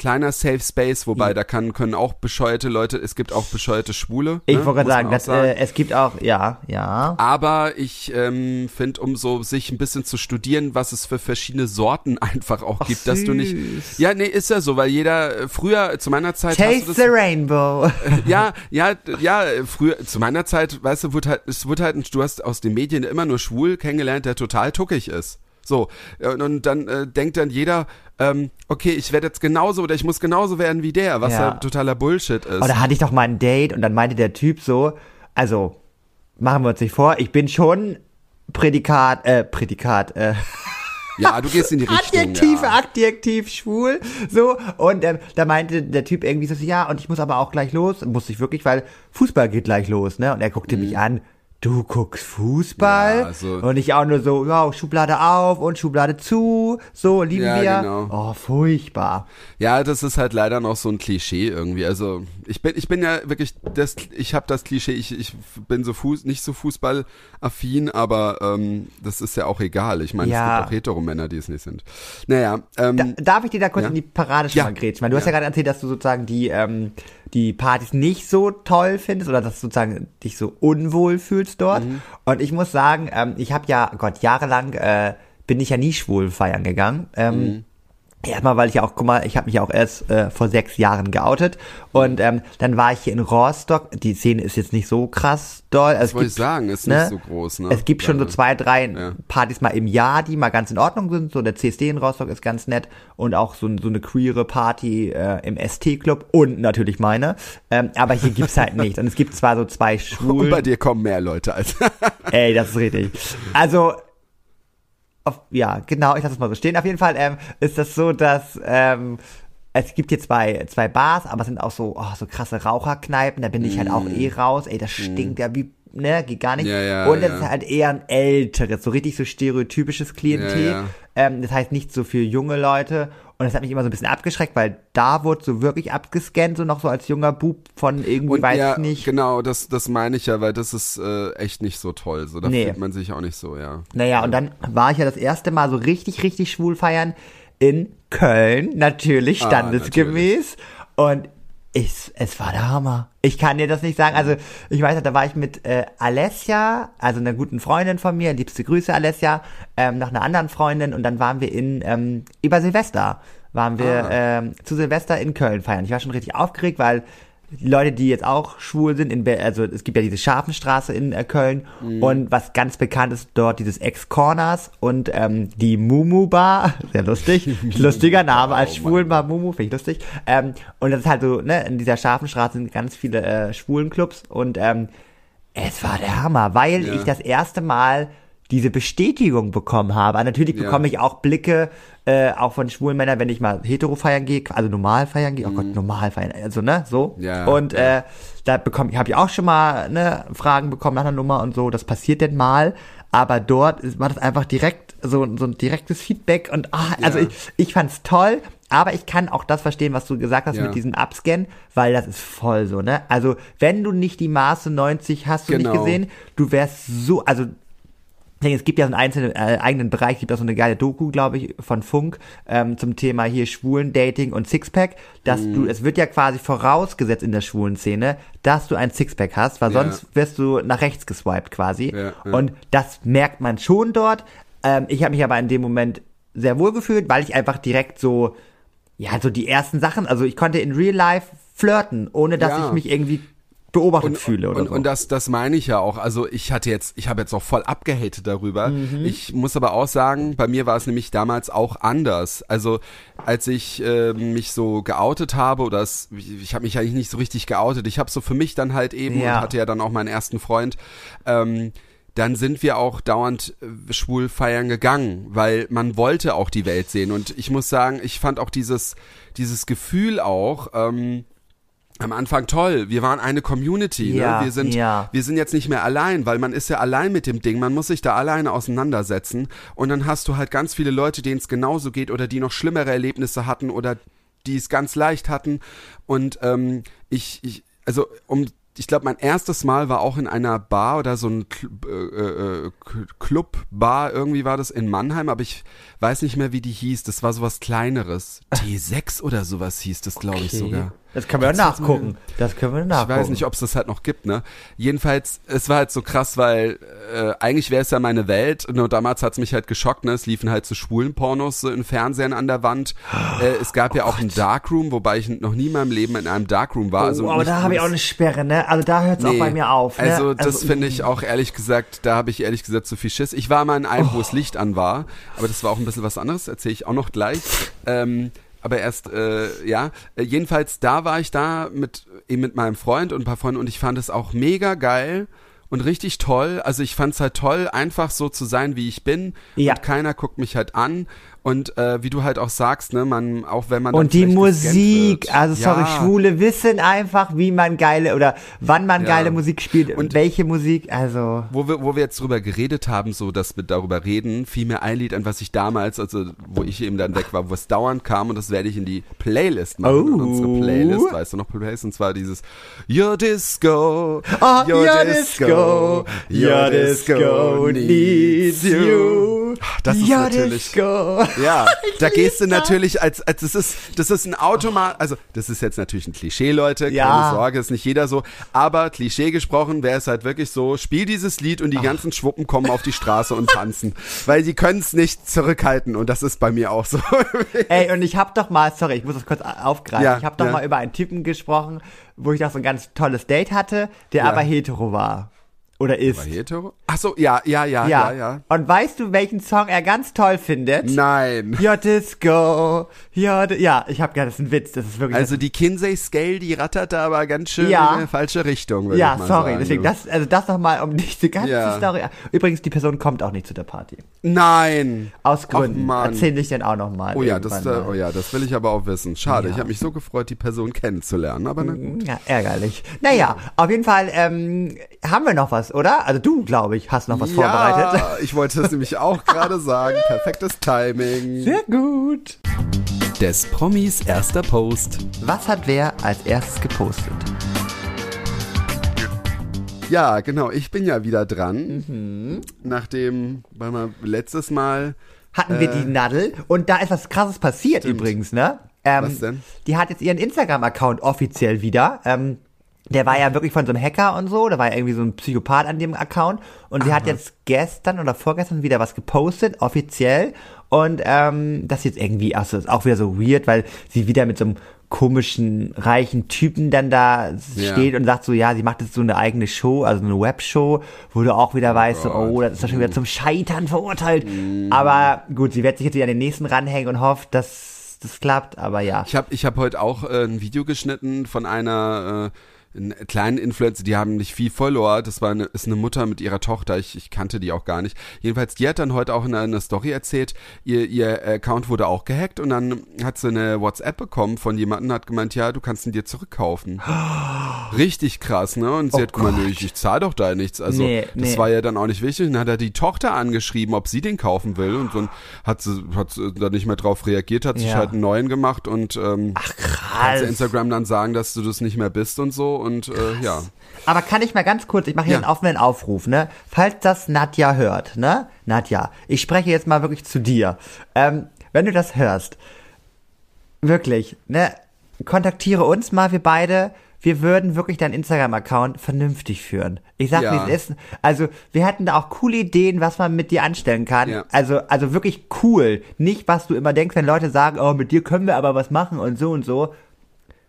kleiner Safe Space, wobei da kann, können auch bescheuerte Leute, es gibt auch bescheuerte Schwule. ich ne, wollte sagen, auch dass, Äh, es gibt auch, ja, ja. aber ich ähm, finde, um so sich ein bisschen zu studieren, was es für verschiedene Sorten einfach auch gibt, dass du nicht. süß. Ja, nee, ist ja so, weil jeder äh, früher zu meiner Zeit Taste das, the Rainbow. ja, ja, ja, früher, zu meiner Zeit, weißt du, wurde halt, es wurde halt, du hast aus den Medien immer nur schwul kennengelernt, der total tuckig ist. So, und, und dann äh, denkt dann jeder, ähm, okay, ich werde jetzt genauso oder ich muss genauso werden wie der, was Ja. ja totaler Bullshit ist. Da hatte ich doch mal ein Date und dann meinte der Typ so, also, machen wir uns nicht vor, ich bin schon Prädikat, äh, Prädikat, äh, ja, du gehst in die Richtung. Adjektiv, ja. Adjektiv, schwul, so. Und ähm, da meinte der Typ irgendwie so, ja, und ich muss aber auch gleich los. Muss ich wirklich, weil Fußball geht gleich los, ne? Und er guckte mich an. Du guckst Fußball? Ja, also- und ich auch nur so, ja, Schublade auf und Schublade zu, so, lieben Ja, wir. genau. Oh, furchtbar. Ja, das ist halt leider noch so ein Klischee irgendwie. Also ich bin, ich bin ja wirklich, das, ich habe das Klischee, ich, ich bin so Fuß, nicht so fußballaffin, aber ähm, das ist ja auch egal. Ich meine, Ja. es gibt auch Heteromänner, die es nicht sind. Naja, ähm, Da, darf ich dir da kurz in die Parade schon Ja. mal grätschen? Weil du hast ja Ja. gerade erzählt, dass du sozusagen die, ähm, die Partys nicht so toll findest oder dass du sozusagen dich so unwohl fühlst dort. Mhm. Und ich muss sagen, ähm, ich habe ja, Gott, jahrelang äh, bin ich ja nie schwul feiern gegangen. Ähm, Mhm. Erstmal, weil ich auch, guck mal, ich habe mich auch erst äh, vor sechs Jahren geoutet und ähm, dann war ich hier in Rostock. Die Szene ist jetzt nicht so krass doll. Also Das wollte ich sagen, ist nicht so groß, ne? Es gibt schon so zwei, drei Ja. Partys mal im Jahr, die mal ganz in Ordnung sind. So der CSD in Rostock ist ganz nett und auch so, so eine queere Party äh, im ST-Club und natürlich meine. Ähm, aber hier gibt's halt nicht. Und es gibt zwar so zwei Und Schwulen. bei dir kommen mehr Leute als. Ey, das ist richtig. Also, auf, ja, genau, ich lasse es mal so stehen. Auf jeden Fall ähm, ist das so, dass ähm, es gibt hier zwei, zwei Bars, aber es sind auch so, oh, so krasse Raucherkneipen, da bin ich halt auch eh raus. Ey, das stinkt ja wie, ne, geht gar nicht. Mm. Ja, ja, Und es ja. ist halt eher ein älteres, so richtig so stereotypisches Klientel. Ähm, das heißt nicht so für junge Leute. Und das hat mich immer so ein bisschen abgeschreckt, weil da wurde so wirklich abgescannt, so noch so als junger Bub von irgendwie, Und weiß ja, ich nicht, genau, das, das meine ich ja, weil das ist äh, echt nicht so toll. So, da Nee. fühlt man sich auch nicht so, ja. Naja, und dann war ich ja das erste Mal so richtig, richtig schwul feiern in Köln, natürlich Ah, standesgemäß. Und ich, es war der Hammer. Ich kann dir das nicht sagen. Also, ich weiß, da war ich mit äh, Alessia, also einer guten Freundin von mir, liebste Grüße Alessia, ähm, noch einer anderen Freundin und dann waren wir in, ähm, über Silvester, waren wir Ah. ähm, zu Silvester in Köln feiern. Ich war schon richtig aufgeregt, weil die Leute, die jetzt auch schwul sind, in, also es gibt ja diese Scharfenstraße in äh, Köln Mhm. und was ganz bekannt ist dort dieses Ex-Corners und ähm, die Mumu Bar, sehr lustig, lustiger Name als Oh Schwulenbar Mumu, finde ich lustig. Ähm, und das ist halt so, ne, in dieser Scharfenstraße sind ganz viele äh, Schwulenclubs und ähm, es war der Hammer, weil Ja. ich das erste Mal diese Bestätigung bekommen habe. Aber Natürlich Ja. bekomme ich auch Blicke, äh, auch von schwulen Männern, wenn ich mal hetero feiern gehe, also normal feiern gehe. Oh Gott, normal feiern, also ne, so. Mhm. Ja, und ja. äh, da bekomme ich, habe ich auch schon mal ne, Fragen bekommen nach einer Nummer und so. Das passiert denn mal. Aber dort ist, war das einfach direkt so, so ein direktes Feedback und ah, also ich, ich fand's toll. Aber ich kann auch das verstehen, was du gesagt hast Ja. mit diesem Upscan, weil das ist voll so, ne? Also, wenn du nicht die Maße 90 hast du nicht Genau. gesehen, du wärst so, also es gibt ja so einen einzelnen äh, eigenen Bereich, gibt auch so eine geile Doku, glaube ich, von Funk ähm, zum Thema hier Schwulen, Dating und Sixpack, dass Mhm. du, es wird ja quasi vorausgesetzt in der schwulen Szene, dass du ein Sixpack hast, weil Ja. sonst wirst du nach rechts geswiped quasi. Ja, ja. Und das merkt man schon dort. Ähm, ich habe mich aber in dem Moment sehr wohl gefühlt, weil ich einfach direkt so, ja, so die ersten Sachen, also ich konnte in Real Life flirten, ohne dass ich mich irgendwie beobachtet fühle oder und, so. und das, das meine ich ja auch. Also ich hatte jetzt, ich habe jetzt auch voll abgehatet darüber. Mhm. Ich muss aber auch sagen, bei mir war es nämlich damals auch anders. Also als ich äh, mich so geoutet habe oder es, ich, ich habe mich eigentlich nicht so richtig geoutet. Ich habe so für mich dann halt eben Ja. und hatte ja dann auch meinen ersten Freund. Ähm, dann sind wir auch dauernd äh, schwul feiern gegangen, weil man wollte auch die Welt sehen. Und ich muss sagen, ich fand auch dieses, dieses Gefühl auch, ähm, am Anfang toll. Wir waren eine Community. Ja, ne? Wir sind, ja. wir sind jetzt nicht mehr allein, weil man ist ja allein mit dem Ding. Man muss sich da alleine auseinandersetzen. Und dann hast du halt ganz viele Leute, denen es genauso geht oder die noch schlimmere Erlebnisse hatten oder die es ganz leicht hatten. Und ähm, ich, ich, also um ich glaube, mein erstes Mal war auch in einer Bar oder so ein Cl äh, äh, Club-Bar, irgendwie war das in Mannheim, aber ich weiß nicht mehr, wie die hieß. Das war sowas Kleineres. T6 oder sowas hieß das, glaube ich sogar. Das können wir nachgucken. Das können wir Ich nachgucken. weiß nicht, ob es das halt noch gibt, ne? Jedenfalls, es war halt so krass, weil äh, eigentlich wäre es ja meine Welt. Nur damals hat's mich halt geschockt, ne? Es liefen halt so schwulen Pornos so in Fernsehen an der Wand. Äh, es gab ja auch ein Darkroom, wobei ich noch nie in meinem Leben in einem Darkroom war. Also oh, aber da habe ich auch eine Sperre, ne? Also da hört es auch Nee. bei mir auf. Ne? Also das finde ich auch ehrlich gesagt, da habe ich ehrlich gesagt zu viel Schiss. Ich war mal in einem, wo Oh. es Licht an war, aber das war auch ein bisschen was anderes, erzähle ich auch noch gleich. Ähm, aber erst, äh, ja, äh, jedenfalls da war ich da mit eben mit meinem Freund und ein paar Freunden und ich fand es auch mega geil und richtig toll. Also ich fand es halt toll, einfach so zu sein, wie ich bin Ja. und keiner guckt mich halt an. Und äh, wie du halt auch sagst, ne, man, auch wenn man Und die Musik, wird. also sorry, Ja. Schwule wissen einfach, wie man geile oder wann man Ja. geile Musik spielt und Und- welche Musik, also Wo wir, wo wir jetzt drüber geredet haben, so dass wir darüber reden, fiel mir ein Lied an, was ich damals, also wo ich eben dann weg war, wo es dauernd kam und das werde ich in die Playlist machen. Oh. In unsere Playlist, weißt du noch Playlist? Und zwar dieses Your Disco, Oh, your disco, your disco needs you. das ist Ja, natürlich. Disco. Ja, da gehst du natürlich als, als das ist, das ist ein Automat, also das ist jetzt natürlich ein Klischee, Leute, Ja. keine Sorge, ist nicht jeder so, aber Klischee gesprochen wäre es halt wirklich so, spiel dieses Lied und die ganzen Schwuppen kommen auf die Straße und tanzen, weil sie können es nicht zurückhalten und das ist bei mir auch so. Ey, und ich hab doch mal, sorry, ich muss das kurz aufgreifen. Ja, ich hab doch ja. mal über einen Typen gesprochen, wo ich doch so ein ganz tolles Date hatte, der Ja. aber hetero war. Oder ist. War hetero? Ach so, ja, ja, ja, ja, ja. Und weißt du, welchen Song er ganz toll findet? Nein. Ja, Disco. Ja, di- ja, ich hab gedacht, das ist ein Witz. Das ist wirklich. Also die Kinsey Scale, die rattert da aber ganz schön Ja. in eine falsche Richtung, würde ja, ich mal sorry. sagen. Deswegen, das, also das nochmal um diese ganze Ja. Story. Übrigens, die Person kommt auch nicht zu der Party. Nein. Aus Ach, Gründen. Mann. Erzähl ich denn auch nochmal. Oh ja, das, äh, oh ja, das will ich aber auch wissen. Schade, Ja. ich habe mich so gefreut, die Person kennenzulernen, aber na gut. Ja, ärgerlich. Naja, auf jeden Fall ähm, haben wir noch was, oder? Also du, glaube ich, hast noch was vorbereitet. Ja, ich wollte es nämlich auch gerade sagen. Perfektes Timing. Sehr gut. Des Promis erster Post. Was hat wer als erstes gepostet? Ja, genau, ich bin ja wieder dran. Mhm. Nachdem, weil wir letztes Mal, Hatten wir die Nadel und da ist was krasses passiert übrigens, ne? Ähm, Was denn? Die hat jetzt ihren Instagram-Account offiziell wieder. Ähm, der war ja wirklich von so einem Hacker und so, da war ja irgendwie so ein Psychopath an dem Account und sie hat jetzt gestern oder vorgestern wieder was gepostet, offiziell und ähm, das ist jetzt irgendwie, also ist auch wieder so weird, weil sie wieder mit so einem komischen, reichen Typen dann da Ja. steht und sagt so, ja, sie macht jetzt so eine eigene Show, also eine Webshow, wo du auch wieder weißt, so, Gott. oh, das ist doch schon wieder zum Scheitern verurteilt. Aber gut, sie wird sich jetzt wieder an den nächsten ranhängen und hofft, dass das klappt, aber ja. ich habe ich hab heute auch äh, ein Video geschnitten von einer äh, kleinen Influencer, die haben nicht viel Follower, das war eine, ist eine Mutter mit ihrer Tochter, ich, ich kannte die auch gar nicht. Jedenfalls, die hat dann heute auch in einer Story erzählt, ihr, ihr Account wurde auch gehackt und dann hat sie eine WhatsApp bekommen von jemandem, hat gemeint, ja, du kannst ihn dir zurückkaufen. Richtig krass, ne? Und sie Oh hat gemeint, nö, ich, ich zahle doch da nichts. Also Nee, das nee. war ja dann auch nicht wichtig. Und dann hat er die Tochter angeschrieben, ob sie den kaufen will. Und dann hat sie, hat sie da nicht mehr drauf reagiert, hat sich Ja. halt einen neuen gemacht und ähm, Ach krass. Instagram dann sagen, dass du das nicht mehr bist und so. Und äh, ja. Aber kann ich mal ganz kurz, ich mache hier Ja. einen offenen Aufruf, ne? Falls das Nadja hört, ne? Nadja, ich spreche jetzt mal wirklich zu dir. Ähm, wenn du das hörst, wirklich, ne? Kontaktiere uns mal, wir beide. Wir würden wirklich deinen Instagram-Account vernünftig führen. Ich sag, Ja. wie es ist. Also, wir hätten da auch coole Ideen, was man mit dir anstellen kann. Ja. Also, also wirklich cool. Nicht, was du immer denkst, wenn Leute sagen, oh, mit dir können wir aber was machen und so und so.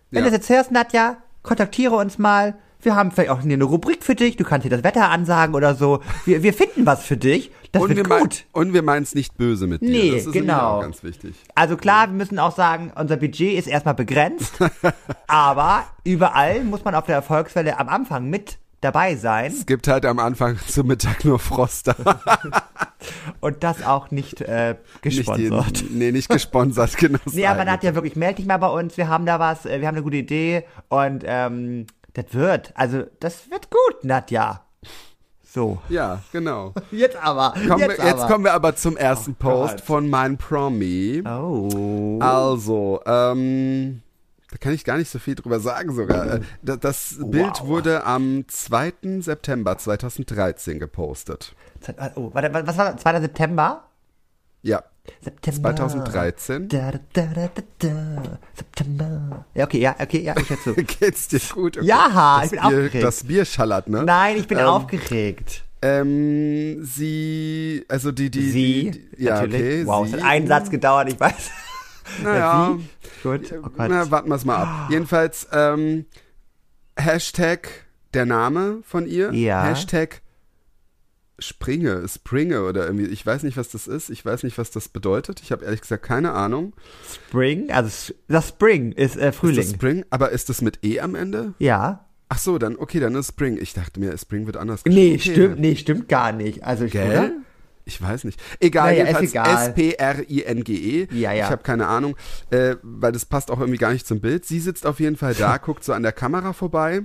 Wenn Ja. du das jetzt hörst, Nadja, kontaktiere uns mal. Wir haben vielleicht auch eine Rubrik für dich. Du kannst dir das Wetter ansagen oder so. Wir, wir finden was für dich. Das Und wir, wird mein, gut. und wir meinen es nicht böse mit dir. Nee, das ist genau. auch ganz wichtig. Also klar, wir müssen auch sagen, unser Budget ist erstmal begrenzt. aber überall muss man auf der Erfolgswelle am Anfang mit dabei sein. Es gibt halt am Anfang zum Mittag nur Froster. Und das auch nicht äh, nicht gesponsert. jeden, nee, nicht gesponsert, genau. Nee, aber Nadja, wirklich, meld dich mal bei uns. Wir haben da was, äh, wir haben eine gute Idee. Und ähm, das wird, also das wird gut, Nadja. So. Ja, genau. Jetzt aber. Kommen jetzt wir, jetzt aber. kommen wir aber zum ersten Post Gott. von mein Promi. Oh. Also, ähm, da kann ich gar nicht so viel drüber sagen sogar. Äh, da- Das Bild wurde am 2. September 2013 gepostet. Oh, warte, was war das? 2. September? Ja, September. 2013. Da, da, da, da, da, da. September. Ja, okay, ja, okay, ja, ich hör zu. Geht's dir gut? Okay. Ja, das ich bin Bier, aufgeregt. Das Bier schallert, ne? Nein, ich bin Ähm, aufgeregt. Ähm, sie, also die, die, Sie, die, die ja, natürlich. okay, wow, sie. es hat einen Satz gedauert, ich weiß. Naja, Sie? Gut, oh na, warten wir es mal ab. Jedenfalls, ähm, Hashtag der Name von ihr. Ja. Hashtag Springe, Springe oder irgendwie, ich weiß nicht, was das ist, ich weiß nicht, was das bedeutet. Ich habe ehrlich gesagt keine Ahnung. Spring, also das Spring ist äh, Ist Frühling. das Spring? Aber ist das mit E am Ende? ja. Ach so, dann, okay, dann ist Spring. Ich dachte mir, Spring wird anders Nee, geschrieben. stimmt, nee, stimmt gar nicht. Also ich, oder? Ich weiß nicht. Egal, Naja, jedenfalls. S-P-R-I-N-G-E. Ja, ja. Ich habe keine Ahnung, äh, weil das passt auch irgendwie gar nicht zum Bild. Sie sitzt auf jeden Fall da, guckt so an der Kamera vorbei,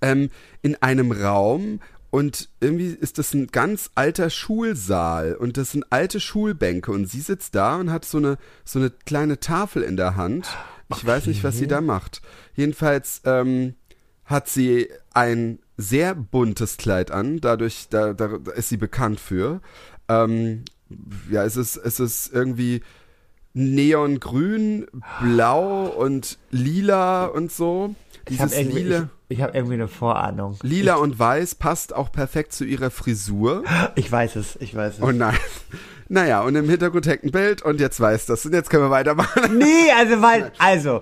ähm, in einem Raum und irgendwie ist das ein ganz alter Schulsaal und das sind alte Schulbänke und sie sitzt da und hat so eine, so eine kleine Tafel in der Hand. Ich weiß nicht, was sie da macht. Jedenfalls, ähm, hat sie ein sehr buntes Kleid an, dadurch, da, da, da ist sie bekannt für. Ähm, ja, es ist, es ist irgendwie neongrün, blau und lila und so. Ich habe Dieses irgendwie, lila, ich, ich hab irgendwie eine Vorahnung. lila und weiß passt auch perfekt zu ihrer Frisur. Ich weiß es, ich weiß es. Oh nein. Naja, und im Hintergrund hängt ein Bild und jetzt weiß das. Und jetzt können wir weitermachen. nee, also weil, also,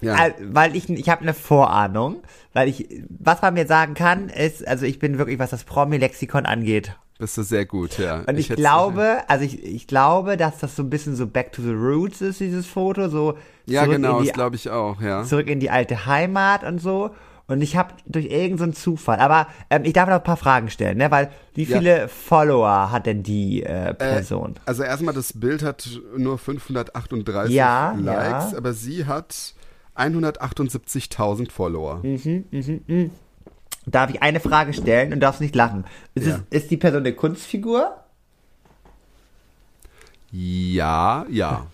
Ja. Al- weil ich, ich habe eine Vorahnung, weil ich, was man mir sagen kann, ist, also ich bin wirklich, was das Promi-Lexikon angeht. Bist du sehr gut, ja. Und ich, hätt's- glaube, also ich, ich glaube, dass das so ein bisschen so Back to the Roots ist, dieses Foto, so Ja, zurück, genau, in, das die, glaube ich auch, ja. zurück in die alte Heimat und so. Und ich habe durch irgendeinen Zufall, aber ähm, ich darf noch ein paar Fragen stellen, ne? Weil wie Ja. viele Follower hat denn die äh, Person? Also erstmal, das Bild hat nur 538 Ja, Likes, ja. aber sie hat 178.000 Follower. Mhm. Darf ich eine Frage stellen und darfst nicht lachen? Ist, Ja. es, ist die Person eine Kunstfigur? Ja, ja.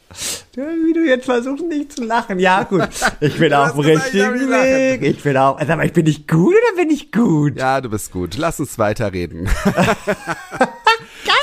Wie du jetzt versuchst, nicht zu lachen. Ja, gut. Ich bin auf dem ich richtigen. Weg. Ich bin auch. Also, aber ich bin nicht gut oder bin ich gut? Ja, du bist gut. Lass uns weiterreden.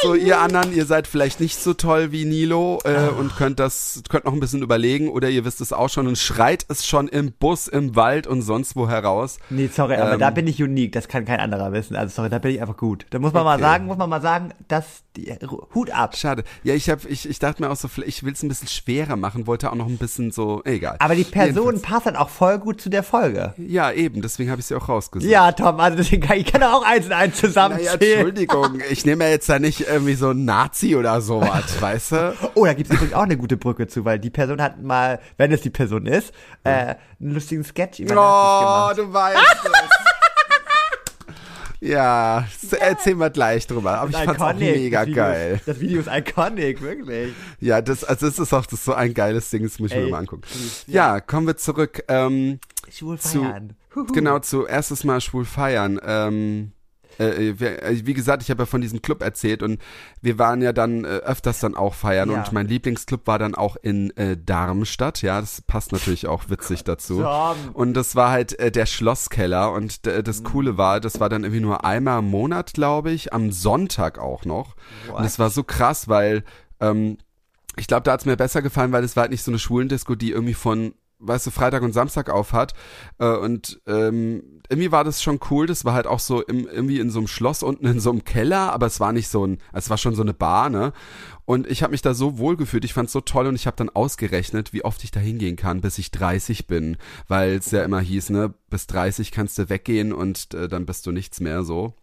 So, ihr anderen, ihr seid vielleicht nicht so toll wie Nilo äh, Ah. und könnt das, könnt noch ein bisschen überlegen oder ihr wisst es auch schon und schreit es schon im Bus, im Wald und sonst wo heraus. Nee, sorry, aber Ähm. da bin ich unique. Das kann kein anderer wissen. Also, sorry, da bin ich einfach gut. Da muss man mal Okay. sagen, muss man mal sagen, dass die, Hut ab. Schade. Ja, ich hab, ich, ich dachte mir auch so, vielleicht- ich will es ein bisschen schwerer machen, wollte auch noch ein bisschen so, egal. Aber die Person Jedenfalls. passt dann auch voll gut zu der Folge. Ja, eben, deswegen habe ich sie auch rausgesucht. Ja, Tom, also deswegen kann ich kann auch eins und eins Naja, zusammenzählen. Entschuldigung, ich nehme ja jetzt da nicht irgendwie so einen Nazi oder sowas, weißt du? Oh, da gibt es übrigens auch eine gute Brücke zu, weil die Person hat mal, wenn es die Person ist, äh, einen lustigen Sketch über Oh, gemacht. du weißt es. Ja, s- erzähl mal gleich drüber. Aber ich fand's auch mega das geil. Das Video ist iconic, wirklich. Ja, das, also das ist auch das ist so ein geiles Ding, das muss ich Ey, mir mal angucken. Ja, kommen wir zurück. Ähm, Schwul zu, feiern. Huhu. genau, zu erstes Mal schwul feiern. Ähm, äh, wir, äh, wie gesagt, ich habe ja von diesem Club erzählt und wir waren ja dann äh, öfters dann auch feiern Ja. und mein Lieblingsclub war dann auch in äh, Darmstadt. Ja, das passt natürlich auch witzig dazu. Tom. Und das war halt äh, der Schlosskeller und das Coole war, das war dann irgendwie nur einmal im Monat, glaube ich, am Sonntag auch noch. Und das war so krass, weil ähm, ich glaube, da hat's mir besser gefallen, weil es war halt nicht so eine Schwulendisco, die irgendwie von weißt du, Freitag und Samstag auf hat. Äh, und ähm, irgendwie war das schon cool. Das war halt auch so im, irgendwie in so einem Schloss unten in so einem Keller, aber es war nicht so ein, es war schon so eine Bar, ne? Und ich habe mich da so wohl gefühlt, ich fand's so toll und ich habe dann ausgerechnet, wie oft ich da hingehen kann, bis ich 30 bin, weil es ja immer hieß, ne, bis 30 kannst du weggehen und äh, dann bist du nichts mehr so.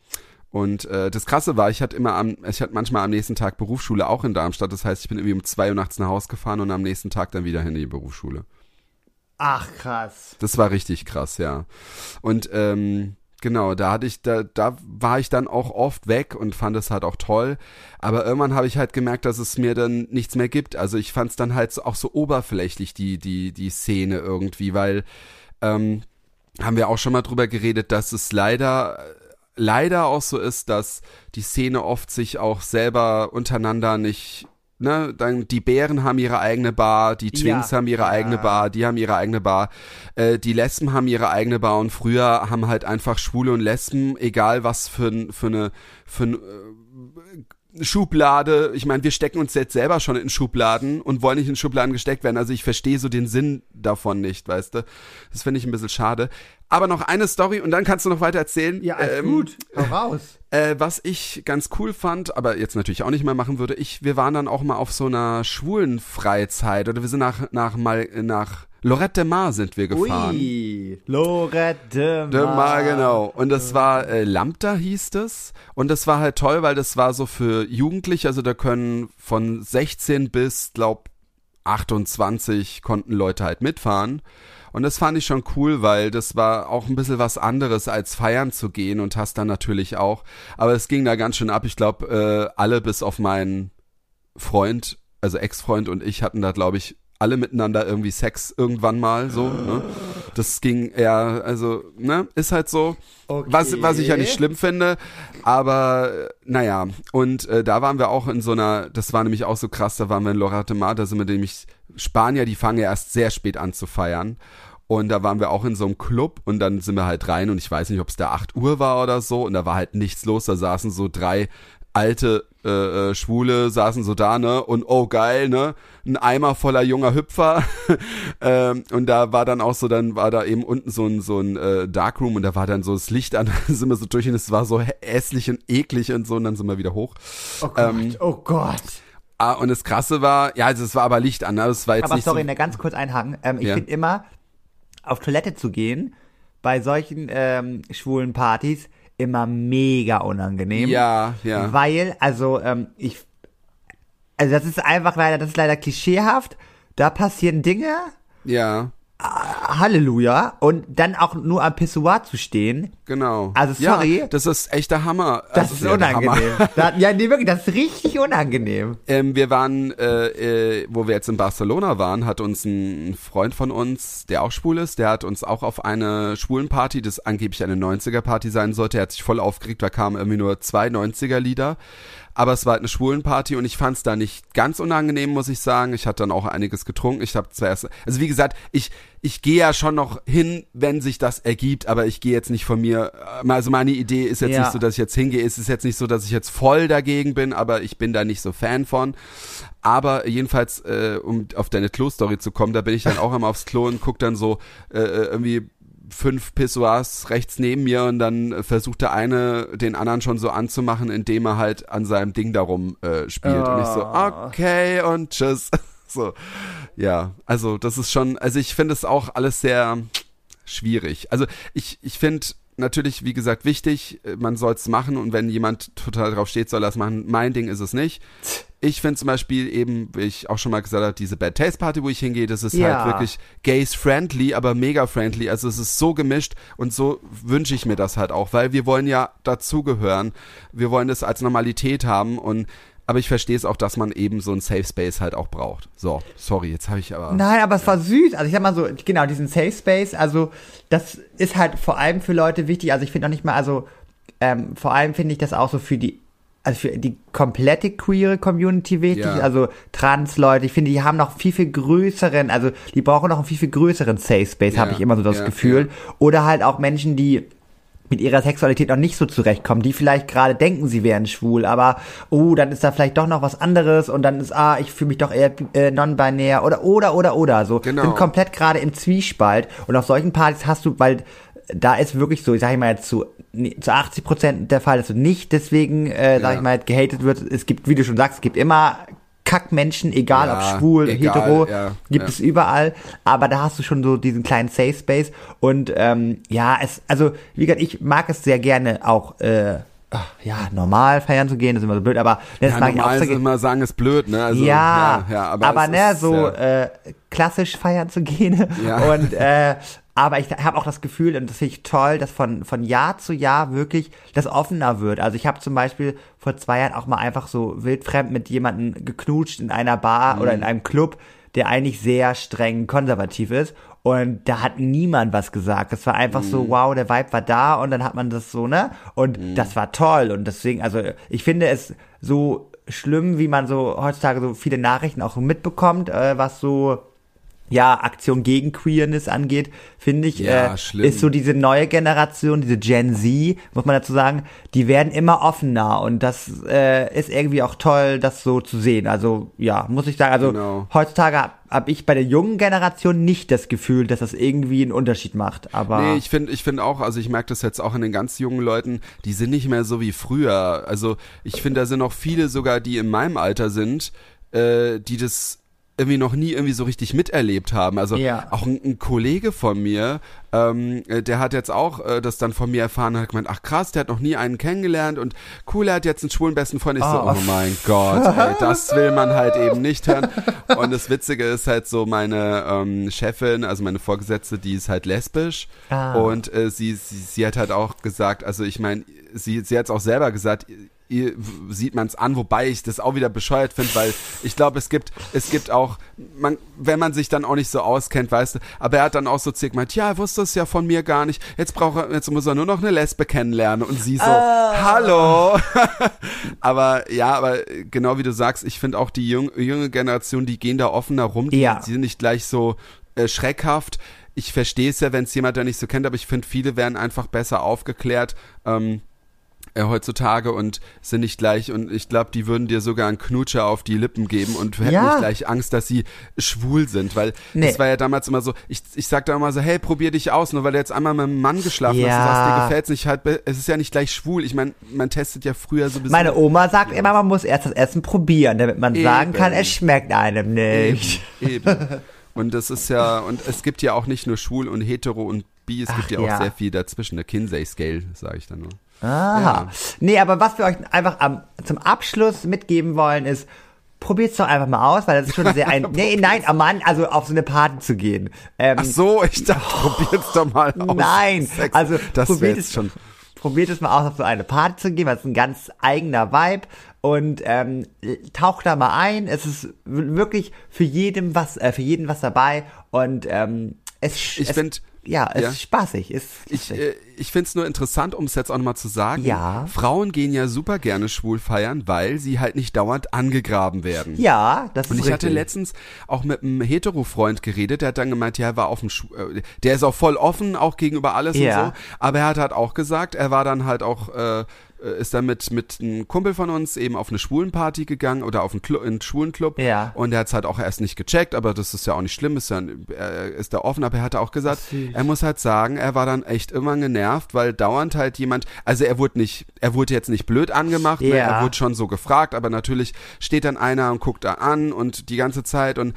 Und äh, das Krasse war, ich hatte immer am, ich hatte manchmal am nächsten Tag Berufsschule auch in Darmstadt. Das heißt, ich bin irgendwie um zwei Uhr nachts nach Hause gefahren und am nächsten Tag dann wieder hin in die Berufsschule. Ach, krass. Das war richtig krass, ja. Und ähm, genau, da hatte ich, da, da war ich dann auch oft weg und fand es halt auch toll. Aber irgendwann habe ich halt gemerkt, dass es mir dann nichts mehr gibt. Also ich fand es dann halt auch so oberflächlich, die, die, die Szene irgendwie, weil ähm, haben wir auch schon mal drüber geredet, dass es leider leider auch so ist, dass die Szene oft sich auch selber untereinander nicht Ne, dann die Bären haben ihre eigene Bar, die Twinks Ja. haben ihre eigene Ja. Bar, die haben ihre eigene Bar, äh, die Lesben haben ihre eigene Bar und früher haben halt einfach Schwule und Lesben, egal was für, für eine für ein, äh, Schublade, ich meine, wir stecken uns jetzt selber schon in Schubladen und wollen nicht in Schubladen gesteckt werden. Also ich verstehe so den Sinn davon nicht, weißt du. Das finde ich ein bisschen schade. Aber noch eine Story und dann kannst du noch weiter erzählen. Ja, alles Ähm, gut. Hau raus. äh, was ich ganz cool fand, aber jetzt natürlich auch nicht mehr machen würde, ich, wir waren dann auch mal auf so einer schwulen Freizeit oder wir sind nach, nach mal, nach Lorette de Mar sind wir gefahren. Ui. Lorette De Mar. Mar, genau. Und das war äh, Lambda hieß es. Und das war halt toll, weil das war so für Jugendliche, also da können von 16 bis, glaub, 28 konnten Leute halt mitfahren. Und das fand ich schon cool, weil das war auch ein bisschen was anderes als feiern zu gehen und hast dann natürlich auch. Aber es ging da ganz schön ab. Ich glaube, äh, alle bis auf meinen Freund, also Ex-Freund und ich hatten da, glaube ich, alle miteinander irgendwie Sex irgendwann mal so. Ne? Das ging eher, also, ne, ist halt so. Okay. Was, was ich ja nicht schlimm finde, aber naja, und äh, da waren wir auch in so einer, das war nämlich auch so krass, da waren wir in Lorate Mar, da sind wir nämlich, Spanier, die fangen ja erst sehr spät an zu feiern. Und da waren wir auch in so einem Club und dann sind wir halt rein und ich weiß nicht, ob es da 8 Uhr war oder so und da war halt nichts los, da saßen so drei alte äh, äh, Schwule saßen so da, ne? Und oh geil, ne? Ein Eimer voller junger Hüpfer. ähm, und da war dann auch so, dann war da eben unten so ein, so ein äh, Darkroom und da war dann so das Licht an, da sind wir so durch und es war so hässlich und eklig und so und dann sind wir wieder hoch. Oh Gott, ähm, oh Gott. Ah, und das Krasse war, ja, also es war aber Licht an, ne? das war jetzt aber nicht sorry, so, ne, ganz kurz einhaken. Ähm, ich Ja. finde immer, auf Toilette zu gehen, bei solchen ähm, schwulen Partys, immer mega unangenehm. Ja, ja. Weil, also, ähm, ich, also das ist einfach leider, das ist leider klischeehaft. Da passieren Dinge, Ja, Halleluja, und dann auch nur am Pissoir zu stehen, genau. Also, sorry. Ja, das ist echt der Hammer. das Also, ist ja, unangenehm. Da, ja, nee, wirklich, das ist richtig unangenehm. Ähm, wir waren, äh, äh, wo wir jetzt in Barcelona waren, hat uns ein Freund von uns, der auch schwul ist, der hat uns auch auf eine Schwulenparty, das angeblich eine 90er-Party sein sollte, er hat sich voll aufgeregt, da kamen irgendwie nur zwei 90er-Lieder. Aber es war halt eine Schwulenparty und ich fand es da nicht ganz unangenehm, muss ich sagen. Ich hatte dann auch einiges getrunken. Ich habe zuerst, also wie gesagt, ich ich gehe ja schon noch hin, wenn sich das ergibt, aber ich gehe jetzt nicht von mir. äh, Also meine Idee ist jetzt Ja. nicht so, dass ich jetzt hingehe. Es ist jetzt nicht so, dass ich jetzt voll dagegen bin, aber ich bin da nicht so Fan von. Aber jedenfalls, äh, um auf deine Klo-Story zu kommen, da bin ich dann auch einmal aufs Klo und guck dann so äh, äh, irgendwie fünf Pissoirs rechts neben mir und dann versucht der eine den anderen schon so anzumachen, indem er halt an seinem Ding darum äh, spielt. Und ich so, Oh. okay und tschüss. So, ja, also das ist schon, also ich finde es auch alles sehr schwierig. Also ich, ich finde natürlich, wie gesagt, wichtig, äh, man soll es machen und wenn jemand total drauf steht, soll er es machen. Mein Ding ist es nicht. Ich finde zum Beispiel eben, wie ich auch schon mal gesagt habe, diese Bad Taste Party, wo ich hingehe, das ist Ja. halt wirklich gays-friendly, aber mega friendly. Also es ist so gemischt und so wünsche ich mir das halt auch, weil wir wollen ja dazugehören. Wir wollen das als Normalität haben und aber ich verstehe es auch, dass man eben so einen Safe Space halt auch braucht. So, sorry, jetzt habe ich aber. Nein, aber es war süß. Also ich sag mal so, genau, diesen Safe Space, also das ist halt vor allem für Leute wichtig. Also ich finde auch nicht mal, also ähm, vor allem finde ich das auch so für die, also für die komplette queere Community wichtig. Ja. Also Trans-Leute, ich finde, die haben noch viel, viel größeren, also die brauchen noch einen viel, viel größeren Safe Space, habe Ja, ich immer so das ja, Gefühl. Oder halt auch Menschen, die mit ihrer Sexualität noch nicht so zurechtkommen, die vielleicht gerade denken, sie wären schwul, aber oh, dann ist da vielleicht doch noch was anderes und dann ist, ah, ich fühle mich doch eher äh, non-binär oder oder oder oder so. Genau. Sind komplett gerade im Zwiespalt und auf solchen Partys hast du, weil da ist wirklich so, ich sage mal jetzt zu, zu 80 Prozent der Fall, dass du nicht deswegen, äh, sag Ja. ich mal, gehatet wird. Es gibt, wie du schon sagst, es gibt immer Kackmenschen, egal Ja, ob schwul, egal, hetero, ja, gibt ja. es überall, aber da hast du schon so diesen kleinen Safe Space und ähm, ja, es, also wie gesagt, ich mag es sehr gerne auch, äh, ja, normal feiern zu gehen, das ist immer so blöd, aber das Ja, mag ich auch normal ist gerne. immer sagen, ist blöd, ne? Also, ja, ja, aber, aber, es ne, ist, so ja. äh, klassisch feiern zu gehen Ja. und äh, aber ich habe auch das Gefühl, und das finde ich toll, dass von, von Jahr zu Jahr wirklich das offener wird. Also ich habe zum Beispiel vor zwei Jahren auch mal einfach so wildfremd mit jemandem geknutscht in einer Bar Mhm. oder in einem Club, der eigentlich sehr streng konservativ ist. Und da hat niemand was gesagt. Es war einfach so, Mhm. wow, der Vibe war da und dann hat man das so, ne? Und das war toll. Und deswegen, also ich finde es so schlimm, wie man so heutzutage so viele Nachrichten auch so mitbekommt, äh, was so ja, Aktion gegen Queerness angeht, finde ich, Ja, äh, ist so diese neue Generation, diese Gen Z, muss man dazu sagen, die werden immer offener und das äh, ist irgendwie auch toll, das so zu sehen. Also ja, muss ich sagen, also Genau. heutzutage habe hab ich bei der jungen Generation nicht das Gefühl, dass das irgendwie einen Unterschied macht. Aber Nee, ich finde ich finde auch, also ich merke das jetzt auch in den ganz jungen Leuten, die sind nicht mehr so wie früher. Also ich finde, da sind auch viele sogar, die in meinem Alter sind, äh, die das irgendwie noch nie irgendwie so richtig miterlebt haben. Also Ja. auch ein, ein Kollege von mir, ähm, äh, der hat jetzt auch äh, das dann von mir erfahren, hat gemeint, ach krass, der hat noch nie einen kennengelernt und cool, er hat jetzt einen schwulen besten Freund. Ich so, Oh. oh mein Gott, ey, das will man halt eben nicht hören. Und das Witzige ist halt so, meine ähm, Chefin, also meine Vorgesetzte, die ist halt lesbisch Ah. und äh, sie, sie, sie hat halt auch gesagt, also ich meine, sie, sie hat es auch selber gesagt, sieht man es an, wobei ich das auch wieder bescheuert finde, weil ich glaube, es gibt, es gibt auch, man, wenn man sich dann auch nicht so auskennt, weißt du, aber er hat dann auch so zick gemeint, ja, er wusste es ja von mir gar nicht, jetzt braucht er, jetzt muss er nur noch eine Lesbe kennenlernen und sie so, hallo. aber ja, aber genau wie du sagst, ich finde auch die jung, junge Generation, die gehen da offener rum, die, Ja. die sind nicht gleich so äh, schreckhaft. Ich verstehe es ja, wenn es jemand da nicht so kennt, aber ich finde, viele werden einfach besser aufgeklärt. Ähm, äh, heutzutage und sind nicht gleich und ich glaube, die würden dir sogar einen Knutscher auf die Lippen geben und hätten Ja. nicht gleich Angst, dass sie schwul sind, weil Nee. es war ja damals immer so, ich, ich sag da immer so, hey, probier dich aus, nur weil du jetzt einmal mit einem Mann geschlafen hast, Ja. sagst, dir gefällt's nicht, halt, es ist ja nicht gleich schwul, ich meine, man testet ja früher sowieso. Meine Oma sagt immer, man muss erst das Essen probieren, damit man sagen Eben. kann, es schmeckt einem nicht. Eben. Eben. Und das ist ja, und es gibt ja auch nicht nur schwul und hetero und bi, es gibt Ach, ja auch ja. sehr viel dazwischen, der Kinsey-Scale, sage ich dann nur. Aha. Ja. Nee, aber was wir euch einfach am, zum Abschluss mitgeben wollen, ist, probiert's doch einfach mal aus, weil das ist schon sehr ein, nee, nein, am Mann, also auf so eine Party zu gehen. Ähm, Ach so, ich dachte, probier's doch mal aus. Nein, Sex. also das probiert es, schon. probiert es mal aus, auf so eine Party zu gehen, weil es ist ein ganz eigener Vibe und ähm, taucht da mal ein. Es ist wirklich für jedem was, äh, für jeden was dabei und ähm, es, Ich es find- ja, es ja. ist spaßig, ist Ich, äh, ich finde es nur interessant, um es jetzt auch nochmal zu sagen. Ja. Frauen gehen ja super gerne schwul feiern, weil sie halt nicht dauernd angegraben werden. ja, das ist Und ich richtig. hatte letztens auch mit einem Hetero-Freund geredet, der hat dann gemeint, ja, er war auf dem, Schw äh, der ist auch voll offen, auch gegenüber alles Ja. und so. Aber er hat halt auch gesagt, er war dann halt auch, äh, ist dann mit, mit einem Kumpel von uns eben auf eine Schwulenparty gegangen oder auf einen, Clu einen Schwulenclub. Ja. Und er hat es halt auch erst nicht gecheckt, aber das ist ja auch nicht schlimm, ist ja, er ist da offen, aber er hatte auch gesagt, Ach, er muss halt sagen, er war dann echt immer genervt, weil dauernd halt jemand, also er wurde nicht, er wurde jetzt nicht blöd angemacht, ne? Ja. er wurde schon so gefragt, aber natürlich steht dann einer und guckt da an und die ganze Zeit und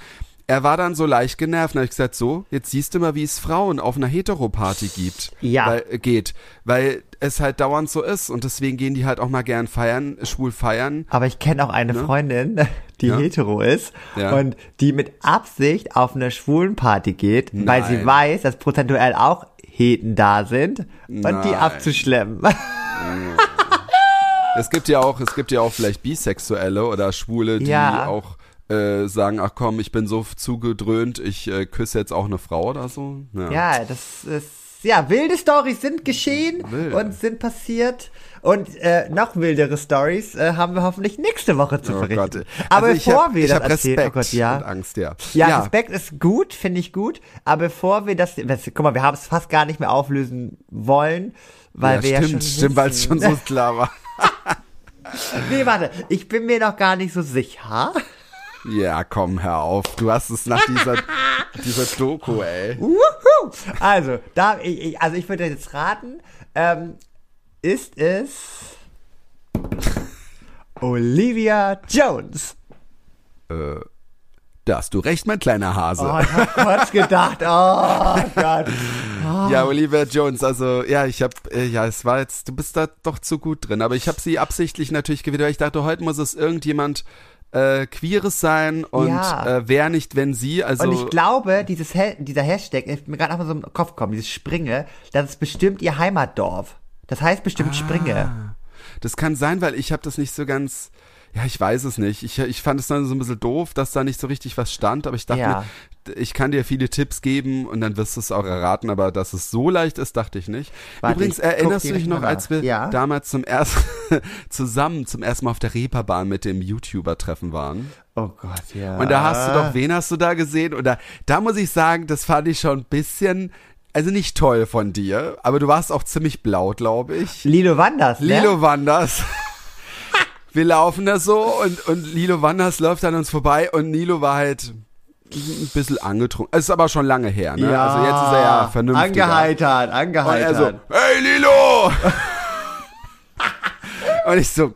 er war dann so leicht genervt. Und hab ich gesagt, so, jetzt siehst du mal, wie es Frauen auf einer Heteroparty gibt. Ja. Weil, äh, geht. Weil es halt dauernd so ist. Und deswegen gehen die halt auch mal gern feiern, schwul feiern. Aber ich kenne auch eine Freundin, die Ne? Ja. hetero ist Ja. und die mit Absicht auf eine Schwulenparty geht, weil sie Nein. weiß, dass prozentuell auch Heten da sind und die Nein. abzuschleppen. Es gibt ja auch, es gibt ja auch vielleicht Bisexuelle oder Schwule, die Ja. auch äh, sagen, ach komm, ich bin so zugedröhnt, ich äh, küsse jetzt auch eine Frau oder so. Ja. Ja, das ist ja wilde Stories sind geschehen Wild. und sind passiert und äh, noch wildere Stories äh, haben wir hoffentlich nächste Woche zu Oh berichten. Gott. Aber Also bevor hab, wir das erzählen, Respekt oh Gott, ja. und Angst, ja. Ja, Respekt ist gut, finde ich gut. Aber bevor wir das, das guck mal, wir haben es fast gar nicht mehr auflösen wollen, weil ja, wir stimmt, ja schon stimmt, weil es schon so klar war. Nee, warte, ich bin mir noch gar nicht so sicher. Ja, komm, hör auf. Du hast es nach dieser, dieser Doku, ey. Wuhu. Also, da, ich, also ich würde jetzt raten, ähm, ist es Olivia Jones? Äh, da hast du recht, mein kleiner Hase. Oh, ich hab kurz gedacht, oh Gott. Ja, Olivia Jones, also ja, ich hab, äh, ja, es war jetzt, du bist da doch zu gut drin, aber ich habe sie absichtlich natürlich gewählt, weil ich dachte, heute muss es irgendjemand äh, Queeres sein und Ja. äh, wer nicht, wenn sie, also Und ich glaube, dieses Ha- dieser Hashtag, ist mir gerade mal so im Kopf gekommen, dieses Springe, das ist bestimmt ihr Heimatdorf. Das heißt bestimmt Springe. das kann sein, weil ich habe das nicht so ganz, ja, ich weiß es nicht. Ich, ich fand es dann so ein bisschen doof, dass da nicht so richtig was stand, aber ich dachte Ja. mir, ich kann dir viele Tipps geben und dann wirst du es auch erraten, aber dass es so leicht ist, dachte ich nicht. Warte, Übrigens, ich erinnerst du dich noch, als wir Ja. damals zum ersten, zusammen zum ersten Mal auf der Reeperbahn mit dem YouTuber-Treffen waren? Oh Gott, ja. Und da hast du doch, wen hast du da gesehen? Und da, da muss ich sagen, das fand ich schon ein bisschen, also nicht toll von dir, aber du warst auch ziemlich blau, glaube ich. Lilo Wanders, ne? Lilo Wanders. Wir laufen da so und, und Lilo Wanders läuft an uns vorbei und Nilo war halt ein bisschen angetrunken. Es ist aber schon lange her, ne? Ja, also jetzt ist er ja vernünftiger. Angeheitert, Und angeheitert. er so, hey Lilo! und ich so,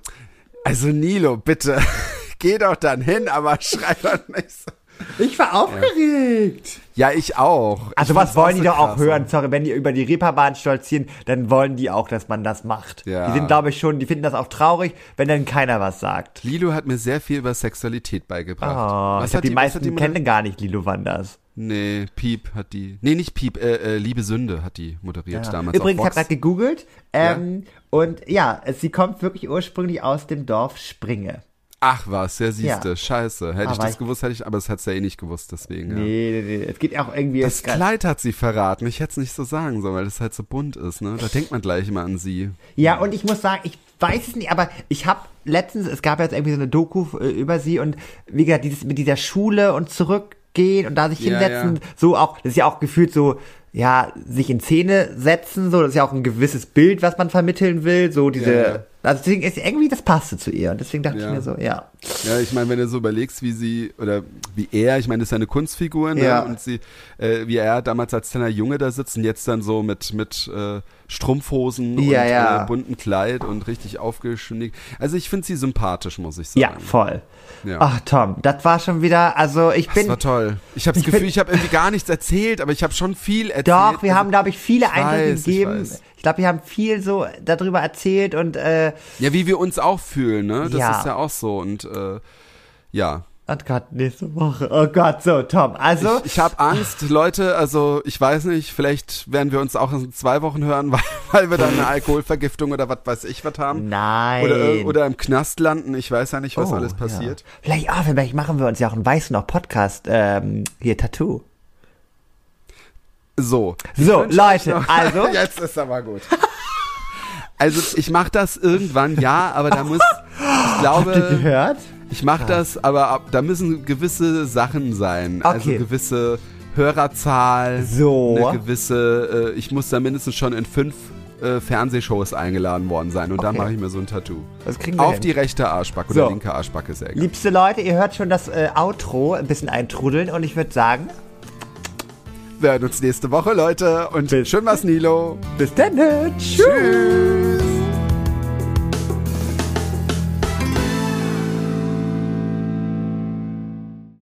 also Nilo, bitte, geh doch dann hin, aber schrei doch nicht so. Ich war aufgeregt. Ja, ich auch. Also Ich was wollen so die doch auch hören? Sorry, wenn die über die Reeperbahn stolzieren, dann wollen die auch, dass man das macht. Ja. Die sind, glaube ich, schon, die finden das auch traurig, wenn dann keiner was sagt. Lilo hat mir sehr viel über Sexualität beigebracht. Oh, ich glaube, die, was meisten hat die kennen gar nicht Lilo Wanders. Nee, Piep hat die. Nee, nicht Piep, äh, äh, Liebe Sünde hat die moderiert damals. Übrigens, ich habe gerade gegoogelt ähm, und ja, sie kommt wirklich ursprünglich aus dem Dorf Springe. Ach was, ja siehste, Ja. scheiße. Hätte ich Aber das ich- gewusst, hätte ich, aber das hat sie ja eh nicht gewusst, deswegen. Ja. Nee, nee, nee, es geht auch irgendwie... Das es Kleid hat sie verraten. Ich hätte es nicht so sagen sollen, weil das halt so bunt ist, ne? Da denkt man gleich immer an sie. Ja, und ich muss sagen, ich weiß es nicht, aber ich habe letztens, es gab jetzt irgendwie so eine Doku äh, über sie und wie gesagt, dieses mit dieser Schule und zurückgehen und da sich Ja, hinsetzen, ja. so auch, das ist ja auch gefühlt so ja, sich in Szene setzen, so, das ist ja auch ein gewisses Bild, was man vermitteln will, so diese, Ja, ja. Also deswegen ist irgendwie, das passte zu ihr und deswegen dachte Ja. ich mir so, ja. Ja, ich meine, wenn du so überlegst, wie sie oder wie er, ich meine, das ist ja eine Kunstfigur, ne? Ja. Und sie, äh, wie er damals als kleiner Junge da sitzt und jetzt dann so mit mit äh, Strumpfhosen Ja, und ja. Äh, bunten Kleid und richtig aufgeschnitten. Also ich finde sie sympathisch, muss ich sagen. Ja, voll. Ja. Ach, Tom, das war schon wieder, also ich das bin, war toll. Ich habe das Gefühl, bin- ich habe irgendwie gar nichts erzählt, aber ich habe schon viel erzählt. doch, wir Also, haben, glaube ich, viele Eindrücke weiß, ich gegeben. weiß. Ich glaube, wir haben viel so darüber erzählt und, äh, Ja, wie wir uns auch fühlen, ne? Das Ja. ist ja auch so und äh, ja. oh Gott, nächste Woche, oh Gott, so, Tom, also, Ich, ich habe Angst, Leute, also ich weiß nicht, vielleicht werden wir uns auch in zwei Wochen hören, weil, weil wir dann eine Alkoholvergiftung oder was weiß ich was haben. nein. Oder, oder im Knast landen, ich weiß ja nicht, was Oh, alles passiert. Ja. Vielleicht, ah, vielleicht machen wir uns ja auch einen weißen noch Podcast, ähm, hier, Tattoo. So. So, Leute, also- Jetzt ist aber gut. Also ich mache das irgendwann, ja, aber da muss, ich glaube, Gehört? ich mache das, aber ab- da müssen gewisse Sachen sein. Also Okay. gewisse Hörerzahl, So. eine gewisse, äh, ich muss da mindestens schon in fünf äh, Fernsehshows eingeladen worden sein und dann Okay. mache ich mir so ein Tattoo. Das kriegen wir Auf hin. die rechte Arschbacke oder So. linke Arschbacke sehr gerne. Liebste Leute, ihr hört schon das äh, Outro ein bisschen eintrudeln und ich würde sagen, Wir hören uns nächste Woche, Leute. Und schön was, Nilo. bis dann. Tschüss. Tschüss.